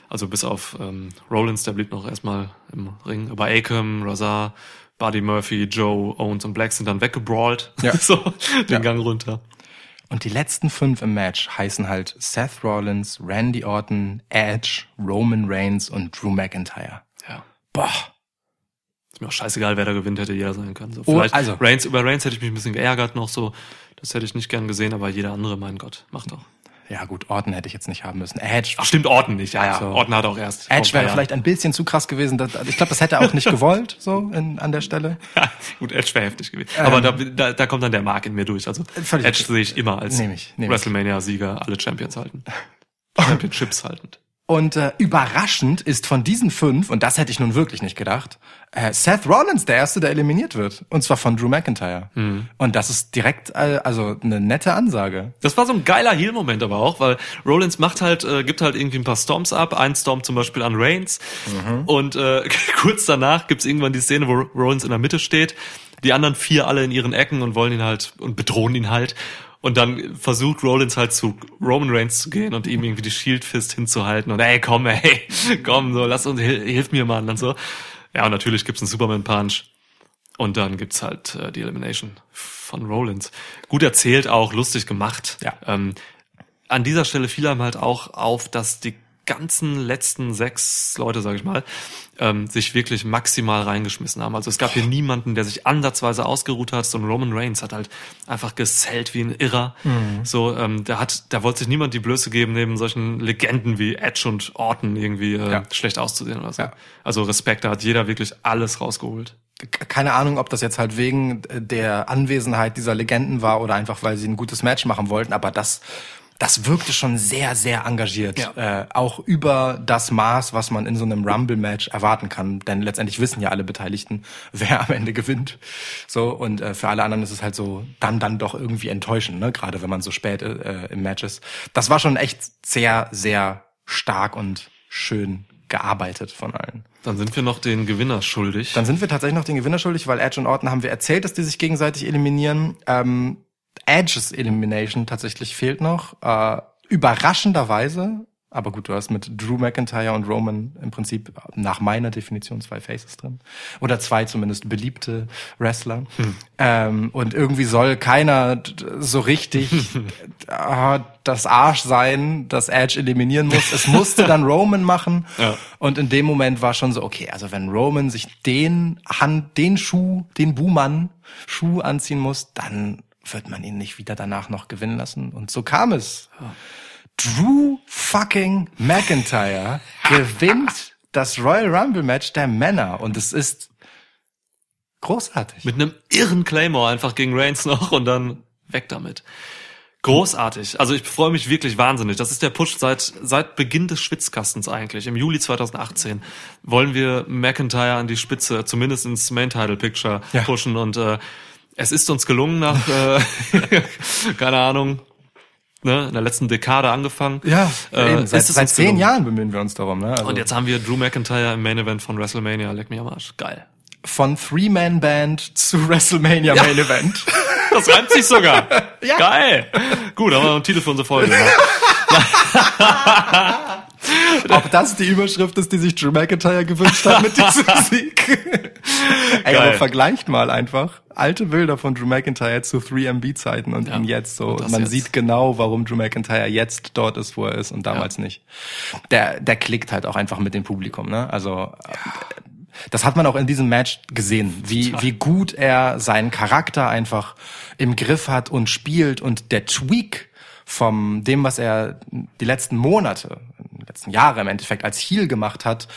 Also bis auf ähm, Rollins, der blieb noch erstmal im Ring. Aber Akam, Razar, Buddy Murphy, Joe, Owens und Black sind dann weggebrawlt. Ja. [laughs] so, den Ja. Gang runter. Und die letzten fünf im Match heißen halt Seth Rollins, Randy Orton, Edge, Roman Reigns und Drew McIntyre. Ja. Boah. Ist mir auch scheißegal, wer da gewinnt, hätte jeder sein können. So, Oh, vielleicht also- Reigns, über Reigns hätte ich mich ein bisschen geärgert noch so. Das hätte ich nicht gern gesehen, aber jeder andere, mein Gott, macht doch. Ja gut, Orton hätte ich jetzt nicht haben müssen. Edge. Ach stimmt, Orton nicht. Ja, ja. So. Orton hat auch erst. Edge wäre vielleicht ein bisschen zu krass gewesen. Das, ich glaube, das hätte er auch nicht [laughs] gewollt, so in, an der Stelle. Ja, gut, Edge wäre heftig gewesen. Aber da, da, da kommt dann der Mark in mir durch. Also Edge sehe ich immer als Nehm ich, nehm ich. WrestleMania-Sieger, alle Champions halten. [laughs] Championships haltend. Und äh, überraschend ist von diesen fünf, und das hätte ich nun wirklich nicht gedacht, äh, Seth Rollins der Erste, der eliminiert wird. Und zwar von Drew McIntyre. Und das ist direkt, äh, also eine nette Ansage. Das war so ein geiler Heel-Moment aber auch, weil Rollins macht halt, äh, gibt halt irgendwie ein paar Storms ab. Ein Storm zum Beispiel an Reigns. Und äh, [laughs] kurz danach gibt's irgendwann die Szene, wo Rollins in der Mitte steht. Die anderen vier alle in ihren Ecken und wollen ihn halt und bedrohen ihn halt. Und dann versucht Rollins halt zu Roman Reigns zu gehen und ihm irgendwie die Shield Fist hinzuhalten und ey, komm, ey, [laughs] komm, so, lass uns, hil- hilf mir mal und so. Ja, und natürlich gibt's einen Superman Punch. Und dann gibt's halt äh, die Elimination von Rollins. Gut erzählt auch, lustig gemacht. Ja. Ähm, an dieser Stelle fiel einem halt auch auf, dass die ganzen letzten sechs Leute, sage ich mal, ähm, sich wirklich maximal reingeschmissen haben. Also es gab hier niemanden, der sich ansatzweise ausgeruht hat. So ein Roman Reigns hat halt einfach gesellt wie ein Irrer. So, ähm, da hat, da wollte sich niemand die Blöße geben, neben solchen Legenden wie Edge und Orton irgendwie äh, Ja. schlecht auszusehen oder so. Ja. Also Respekt, da hat jeder wirklich alles rausgeholt. keine Ahnung, ob das jetzt halt wegen der Anwesenheit dieser Legenden war oder einfach, weil sie ein gutes Match machen wollten, aber das, das wirkte schon sehr, sehr engagiert. Ja. Äh, auch über das Maß, was man in so einem Rumble-Match erwarten kann. Denn letztendlich wissen ja alle Beteiligten, [laughs] wer am Ende gewinnt. So, und äh, für alle anderen ist es halt so dann, dann doch irgendwie enttäuschend, ne? Gerade wenn man so spät äh, im Match ist. Das war schon echt sehr, sehr stark und schön gearbeitet von allen. Dann sind wir noch den Gewinner schuldig. Dann sind wir tatsächlich noch den Gewinner schuldig, weil Edge und Orton haben wir erzählt, dass die sich gegenseitig eliminieren. Ähm, Edges Elimination tatsächlich fehlt noch. Äh, überraschenderweise, aber gut, du hast mit Drew McIntyre und Roman im Prinzip nach meiner Definition zwei Faces drin. Oder zwei zumindest beliebte Wrestler. Ähm, und irgendwie soll keiner so richtig [laughs] äh, das Arsch sein, das Edge eliminieren muss. Es musste dann [laughs] Roman machen. Ja. Und in dem Moment war schon so, okay, also wenn Roman sich den Hand, den Schuh, den Buhmann Schuh anziehen muss, dann wird man ihn nicht wieder danach noch gewinnen lassen. Und so kam es. Drew fucking McIntyre [laughs] gewinnt das Royal Rumble Match der Männer. Und es ist großartig. Mit einem irren Claymore einfach gegen Reigns noch und dann weg damit. Großartig. Also ich freue mich wirklich wahnsinnig. Das ist der Push seit, seit Beginn des Schwitzkastens eigentlich. Im Juli 2018 wollen wir McIntyre an die Spitze, zumindest ins Main Title Picture Ja. pushen und äh, es ist uns gelungen nach, äh, [laughs] keine Ahnung, ne, in der letzten Dekade angefangen. Ja, äh, eben. Seit, seit zehn gelungen. Jahren bemühen wir uns darum. Ne? Also Und jetzt haben wir Drew McIntyre im Main Event von WrestleMania. Leck mich am Arsch. Geil. von Three-Man-Band zu WrestleMania Main Event. [laughs] Das reimt sich sogar. [laughs] Ja. Geil. Gut, haben wir noch einen Titel für unsere Folge. Ne? Ob das die Überschrift ist, die sich Drew McIntyre gewünscht hat mit diesem [laughs] Sieg. Ey, Geil. aber vergleicht mal einfach alte Bilder von Drew McIntyre zu 3MB-Zeiten und Ja. ihn jetzt so. Man jetzt. sieht genau, warum Drew McIntyre jetzt dort ist, wo er ist und damals nicht. Der, der klickt halt auch einfach mit dem Publikum, ne? Also, äh, das hat man auch in diesem Match gesehen, wie, wie gut er seinen Charakter einfach im Griff hat und spielt und der Tweak vom dem, was er die letzten Monate, die letzten Jahre im Endeffekt als Heel gemacht hat,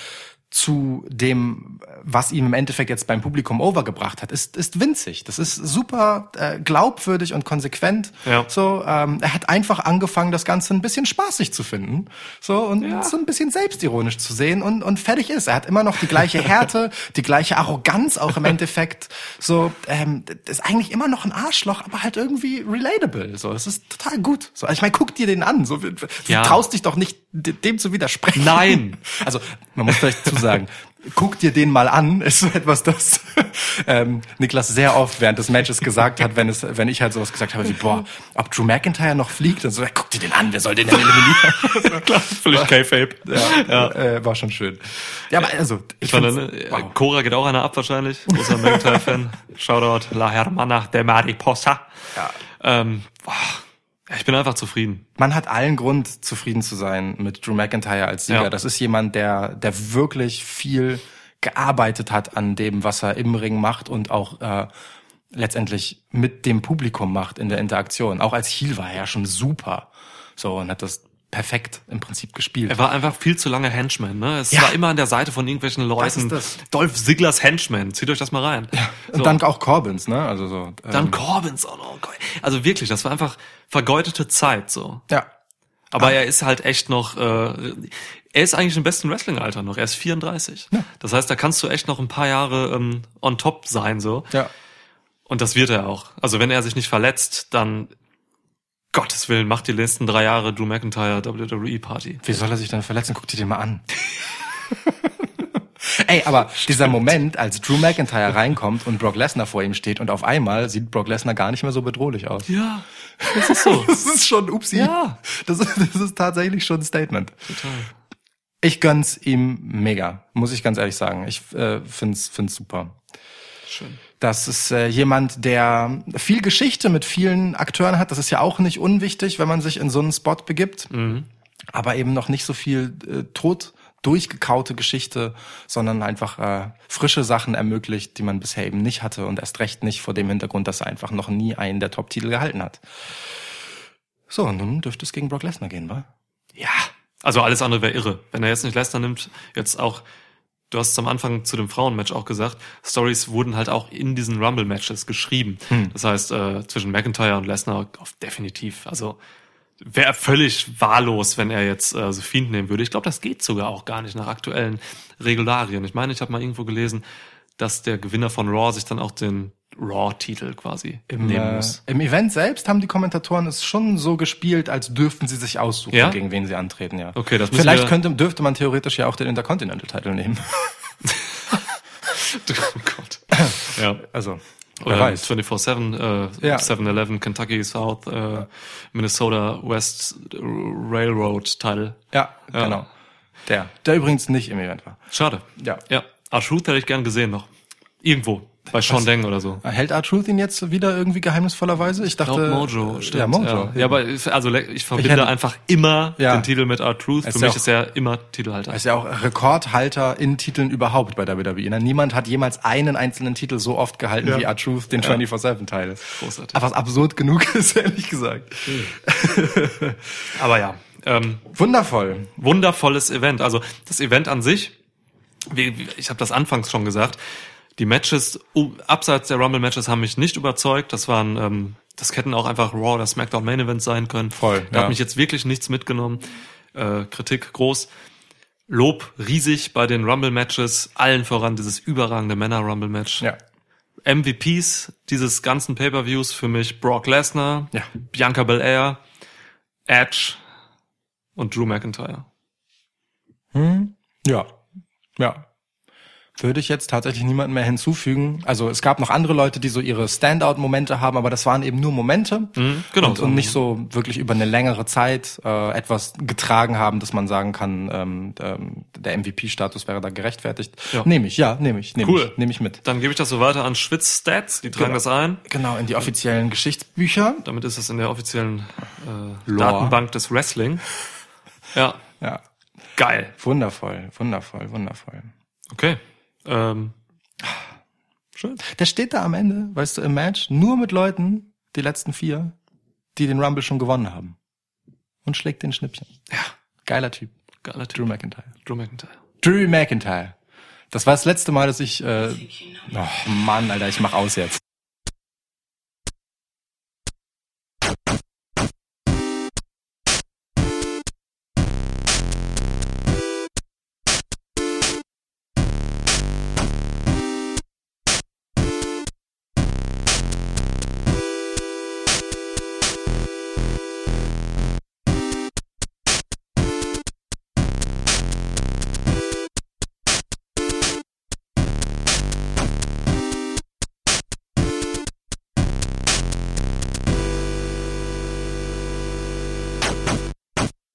zu dem, was ihm im Endeffekt jetzt beim Publikum overgebracht hat, ist, ist winzig. Das ist super äh, glaubwürdig und konsequent. Ja. So, ähm, er hat einfach angefangen, das Ganze ein bisschen spaßig zu finden, so und Ja. so ein bisschen selbstironisch zu sehen und und fertig ist. Er hat immer noch die gleiche Härte, [laughs] die gleiche Arroganz auch im Endeffekt. So, ähm, das ist eigentlich immer noch ein Arschloch, aber halt irgendwie relatable. So, es ist total gut. So, also ich meine, guck dir den an. So, du Ja. traust dich doch nicht dem zu widersprechen. Nein. [laughs] Also man muss vielleicht zu sagen, [laughs] guck dir den mal an, [laughs] ist so etwas, das ähm, Niklas sehr oft während des Matches gesagt hat, wenn es, wenn ich halt sowas gesagt habe wie, boah, ob Drew McIntyre noch fliegt und so, ja, guck dir den an, wer soll den denn eliminieren? Klar, völlig K-Fape. ja, Äh, war schon schön. Ja, aber also, ich Ich fand, find's- äh, wow. Cora geht auch einer ab wahrscheinlich. Großer McIntyre-Fan. Shoutout La Hermana de Mariposa. Ja. Ähm, boah, ja, ich bin einfach zufrieden. man hat allen Grund, zufrieden zu sein mit Drew McIntyre als Sieger. Ja. Das ist jemand, der, der wirklich viel gearbeitet hat an dem, was er im Ring macht und auch äh, letztendlich mit dem Publikum macht in der Interaktion. Auch als Heel war er ja schon super. So, und hat das perfekt im Prinzip gespielt. Er war einfach viel zu lange Henchman, ne? Es Ja. war immer an der Seite von irgendwelchen Leuten. Das ist Dolph Ziglers Henchman. Zieht euch das mal rein. und So. dann auch Corbins, ne? Also so. Ähm, Dann Corbins auch noch. Also wirklich, das war einfach vergeudete Zeit, so. ja. Aber er ist halt echt noch, äh, er ist eigentlich im besten Wrestling-Alter noch. Er ist 34. Das heißt, da kannst du echt noch ein paar Jahre ähm, on top sein, so. Ja. Und das wird er auch. Also wenn er sich nicht verletzt, dann Gottes Willen macht die letzten drei Jahre Drew McIntyre WWE Party. Wie soll er sich denn verletzen? Guck dir den mal an. [laughs] Ey, aber [laughs] dieser Moment, als Drew McIntyre reinkommt und Brock Lesnar vor ihm steht und auf einmal sieht Brock Lesnar gar nicht mehr so bedrohlich aus. Ja, das ist so. [laughs] Das ist schon upsi. Ja. Das ist, das ist tatsächlich schon ein Statement. Total. Ich gönn's ihm mega, muss ich ganz ehrlich sagen. Ich äh, find's, find's super. Schön. Das ist äh, jemand, der viel Geschichte mit vielen Akteuren hat. Das ist ja auch nicht unwichtig, wenn man sich in so einen Spot begibt. Aber eben noch nicht so viel äh, tot durchgekaute Geschichte, sondern einfach äh, frische Sachen ermöglicht, die man bisher eben nicht hatte und erst recht nicht vor dem Hintergrund, dass er einfach noch nie einen der Top-Titel gehalten hat. So, nun dürfte es gegen Brock Lesnar gehen, wa? Ja. Also alles andere wäre irre. Wenn er jetzt nicht Lesnar nimmt, jetzt auch, du hast es am Anfang zu dem Frauenmatch auch gesagt, Stories wurden halt auch in diesen Rumble-Matches geschrieben. Das heißt, äh, zwischen McIntyre und Lesnar auf definitiv. Also wäre völlig wahllos, wenn er jetzt äh, so Fiend nehmen würde. Ich glaube, das geht sogar auch gar nicht nach aktuellen Regularien. Ich meine, ich habe mal irgendwo gelesen, dass der Gewinner von Raw sich dann auch den Raw-Titel quasi nehmen Äh, muss. Im Event selbst haben die Kommentatoren es schon so gespielt, als dürften sie sich aussuchen, Ja? gegen wen sie antreten, ja. Okay, das Vielleicht wir- könnte, dürfte man theoretisch ja auch den Intercontinental-Titel nehmen. [laughs] [laughs] Oh Gott. ja. Also, Oder weiß. 24-7, äh, Ja. 7-Eleven, Kentucky South, äh, Minnesota West Railroad Title. Ja, Ja. genau. Der, der übrigens nicht im Event war. Schade. Ja. Ja. R-Truth hätte ich gern gesehen noch. Irgendwo. Bei Sean Deng oder so. Hält R-Truth ihn jetzt wieder irgendwie geheimnisvollerweise? Ich Ich dachte. glaube Mojo, stimmt. Ja, Mojo. Ja, ja aber ich- also ich verbinde hätte- einfach immer Ja. den Titel mit R-Truth. Ist Für ja mich auch- ist er immer Titelhalter. Er ist ja auch Rekordhalter in Titeln überhaupt bei WWE. ne? Niemand hat jemals einen einzelnen Titel so oft gehalten wie R-Truth, den 24-7-Teil. Großartig. Aber was absurd genug [laughs] ist, ehrlich gesagt. [laughs] Aber ja, ähm, Wundervoll. wundervolles Event. Also das Event an sich, wie, wie, ich habe das anfangs schon gesagt, die Matches um, abseits der Rumble-Matches haben mich nicht überzeugt. Das waren, ähm, das hätten auch einfach Raw oder SmackDown Main Events sein können. Voll, Da ja. hat mich jetzt wirklich nichts mitgenommen. Äh, Kritik groß. Lob riesig bei den Rumble-Matches, allen voran dieses überragende Männer-Rumble-Match. Ja. MVPs dieses ganzen Pay-Per-Views für mich Brock Lesnar, Ja. Bianca Belair, Edge und Drew McIntyre. Ja. Ja. Würde ich jetzt tatsächlich niemanden mehr hinzufügen. Also es gab noch andere Leute, die so ihre Standout-Momente haben, aber das waren eben nur Momente genau. und, und nicht so wirklich über eine längere Zeit äh, etwas getragen haben, dass man sagen kann, ähm, ähm, der MVP-Status wäre da gerechtfertigt. Ja. Nehme ich, ja, nehme ich, nehme Cool. ich, nehme ich mit. Dann gebe ich das so weiter an Schwitz Stats, die tragen Genau. das ein. Genau, in die offiziellen Geschichtsbücher. Damit ist es in der offiziellen äh. Datenbank des Wrestling. Ja, Ja, geil. wundervoll, wundervoll, wundervoll. Okay. Ähm, schön. Der steht da am Ende, weißt du, im Match, nur mit Leuten, die letzten vier, die den Rumble schon gewonnen haben. und schlägt den Schnippchen. Ja, Geiler Typ. geiler Drew Typ. McIntyre. Drew McIntyre. Drew McIntyre. Das war das letzte Mal, dass ich. Äh, oh Mann, Alter, ich mach aus jetzt.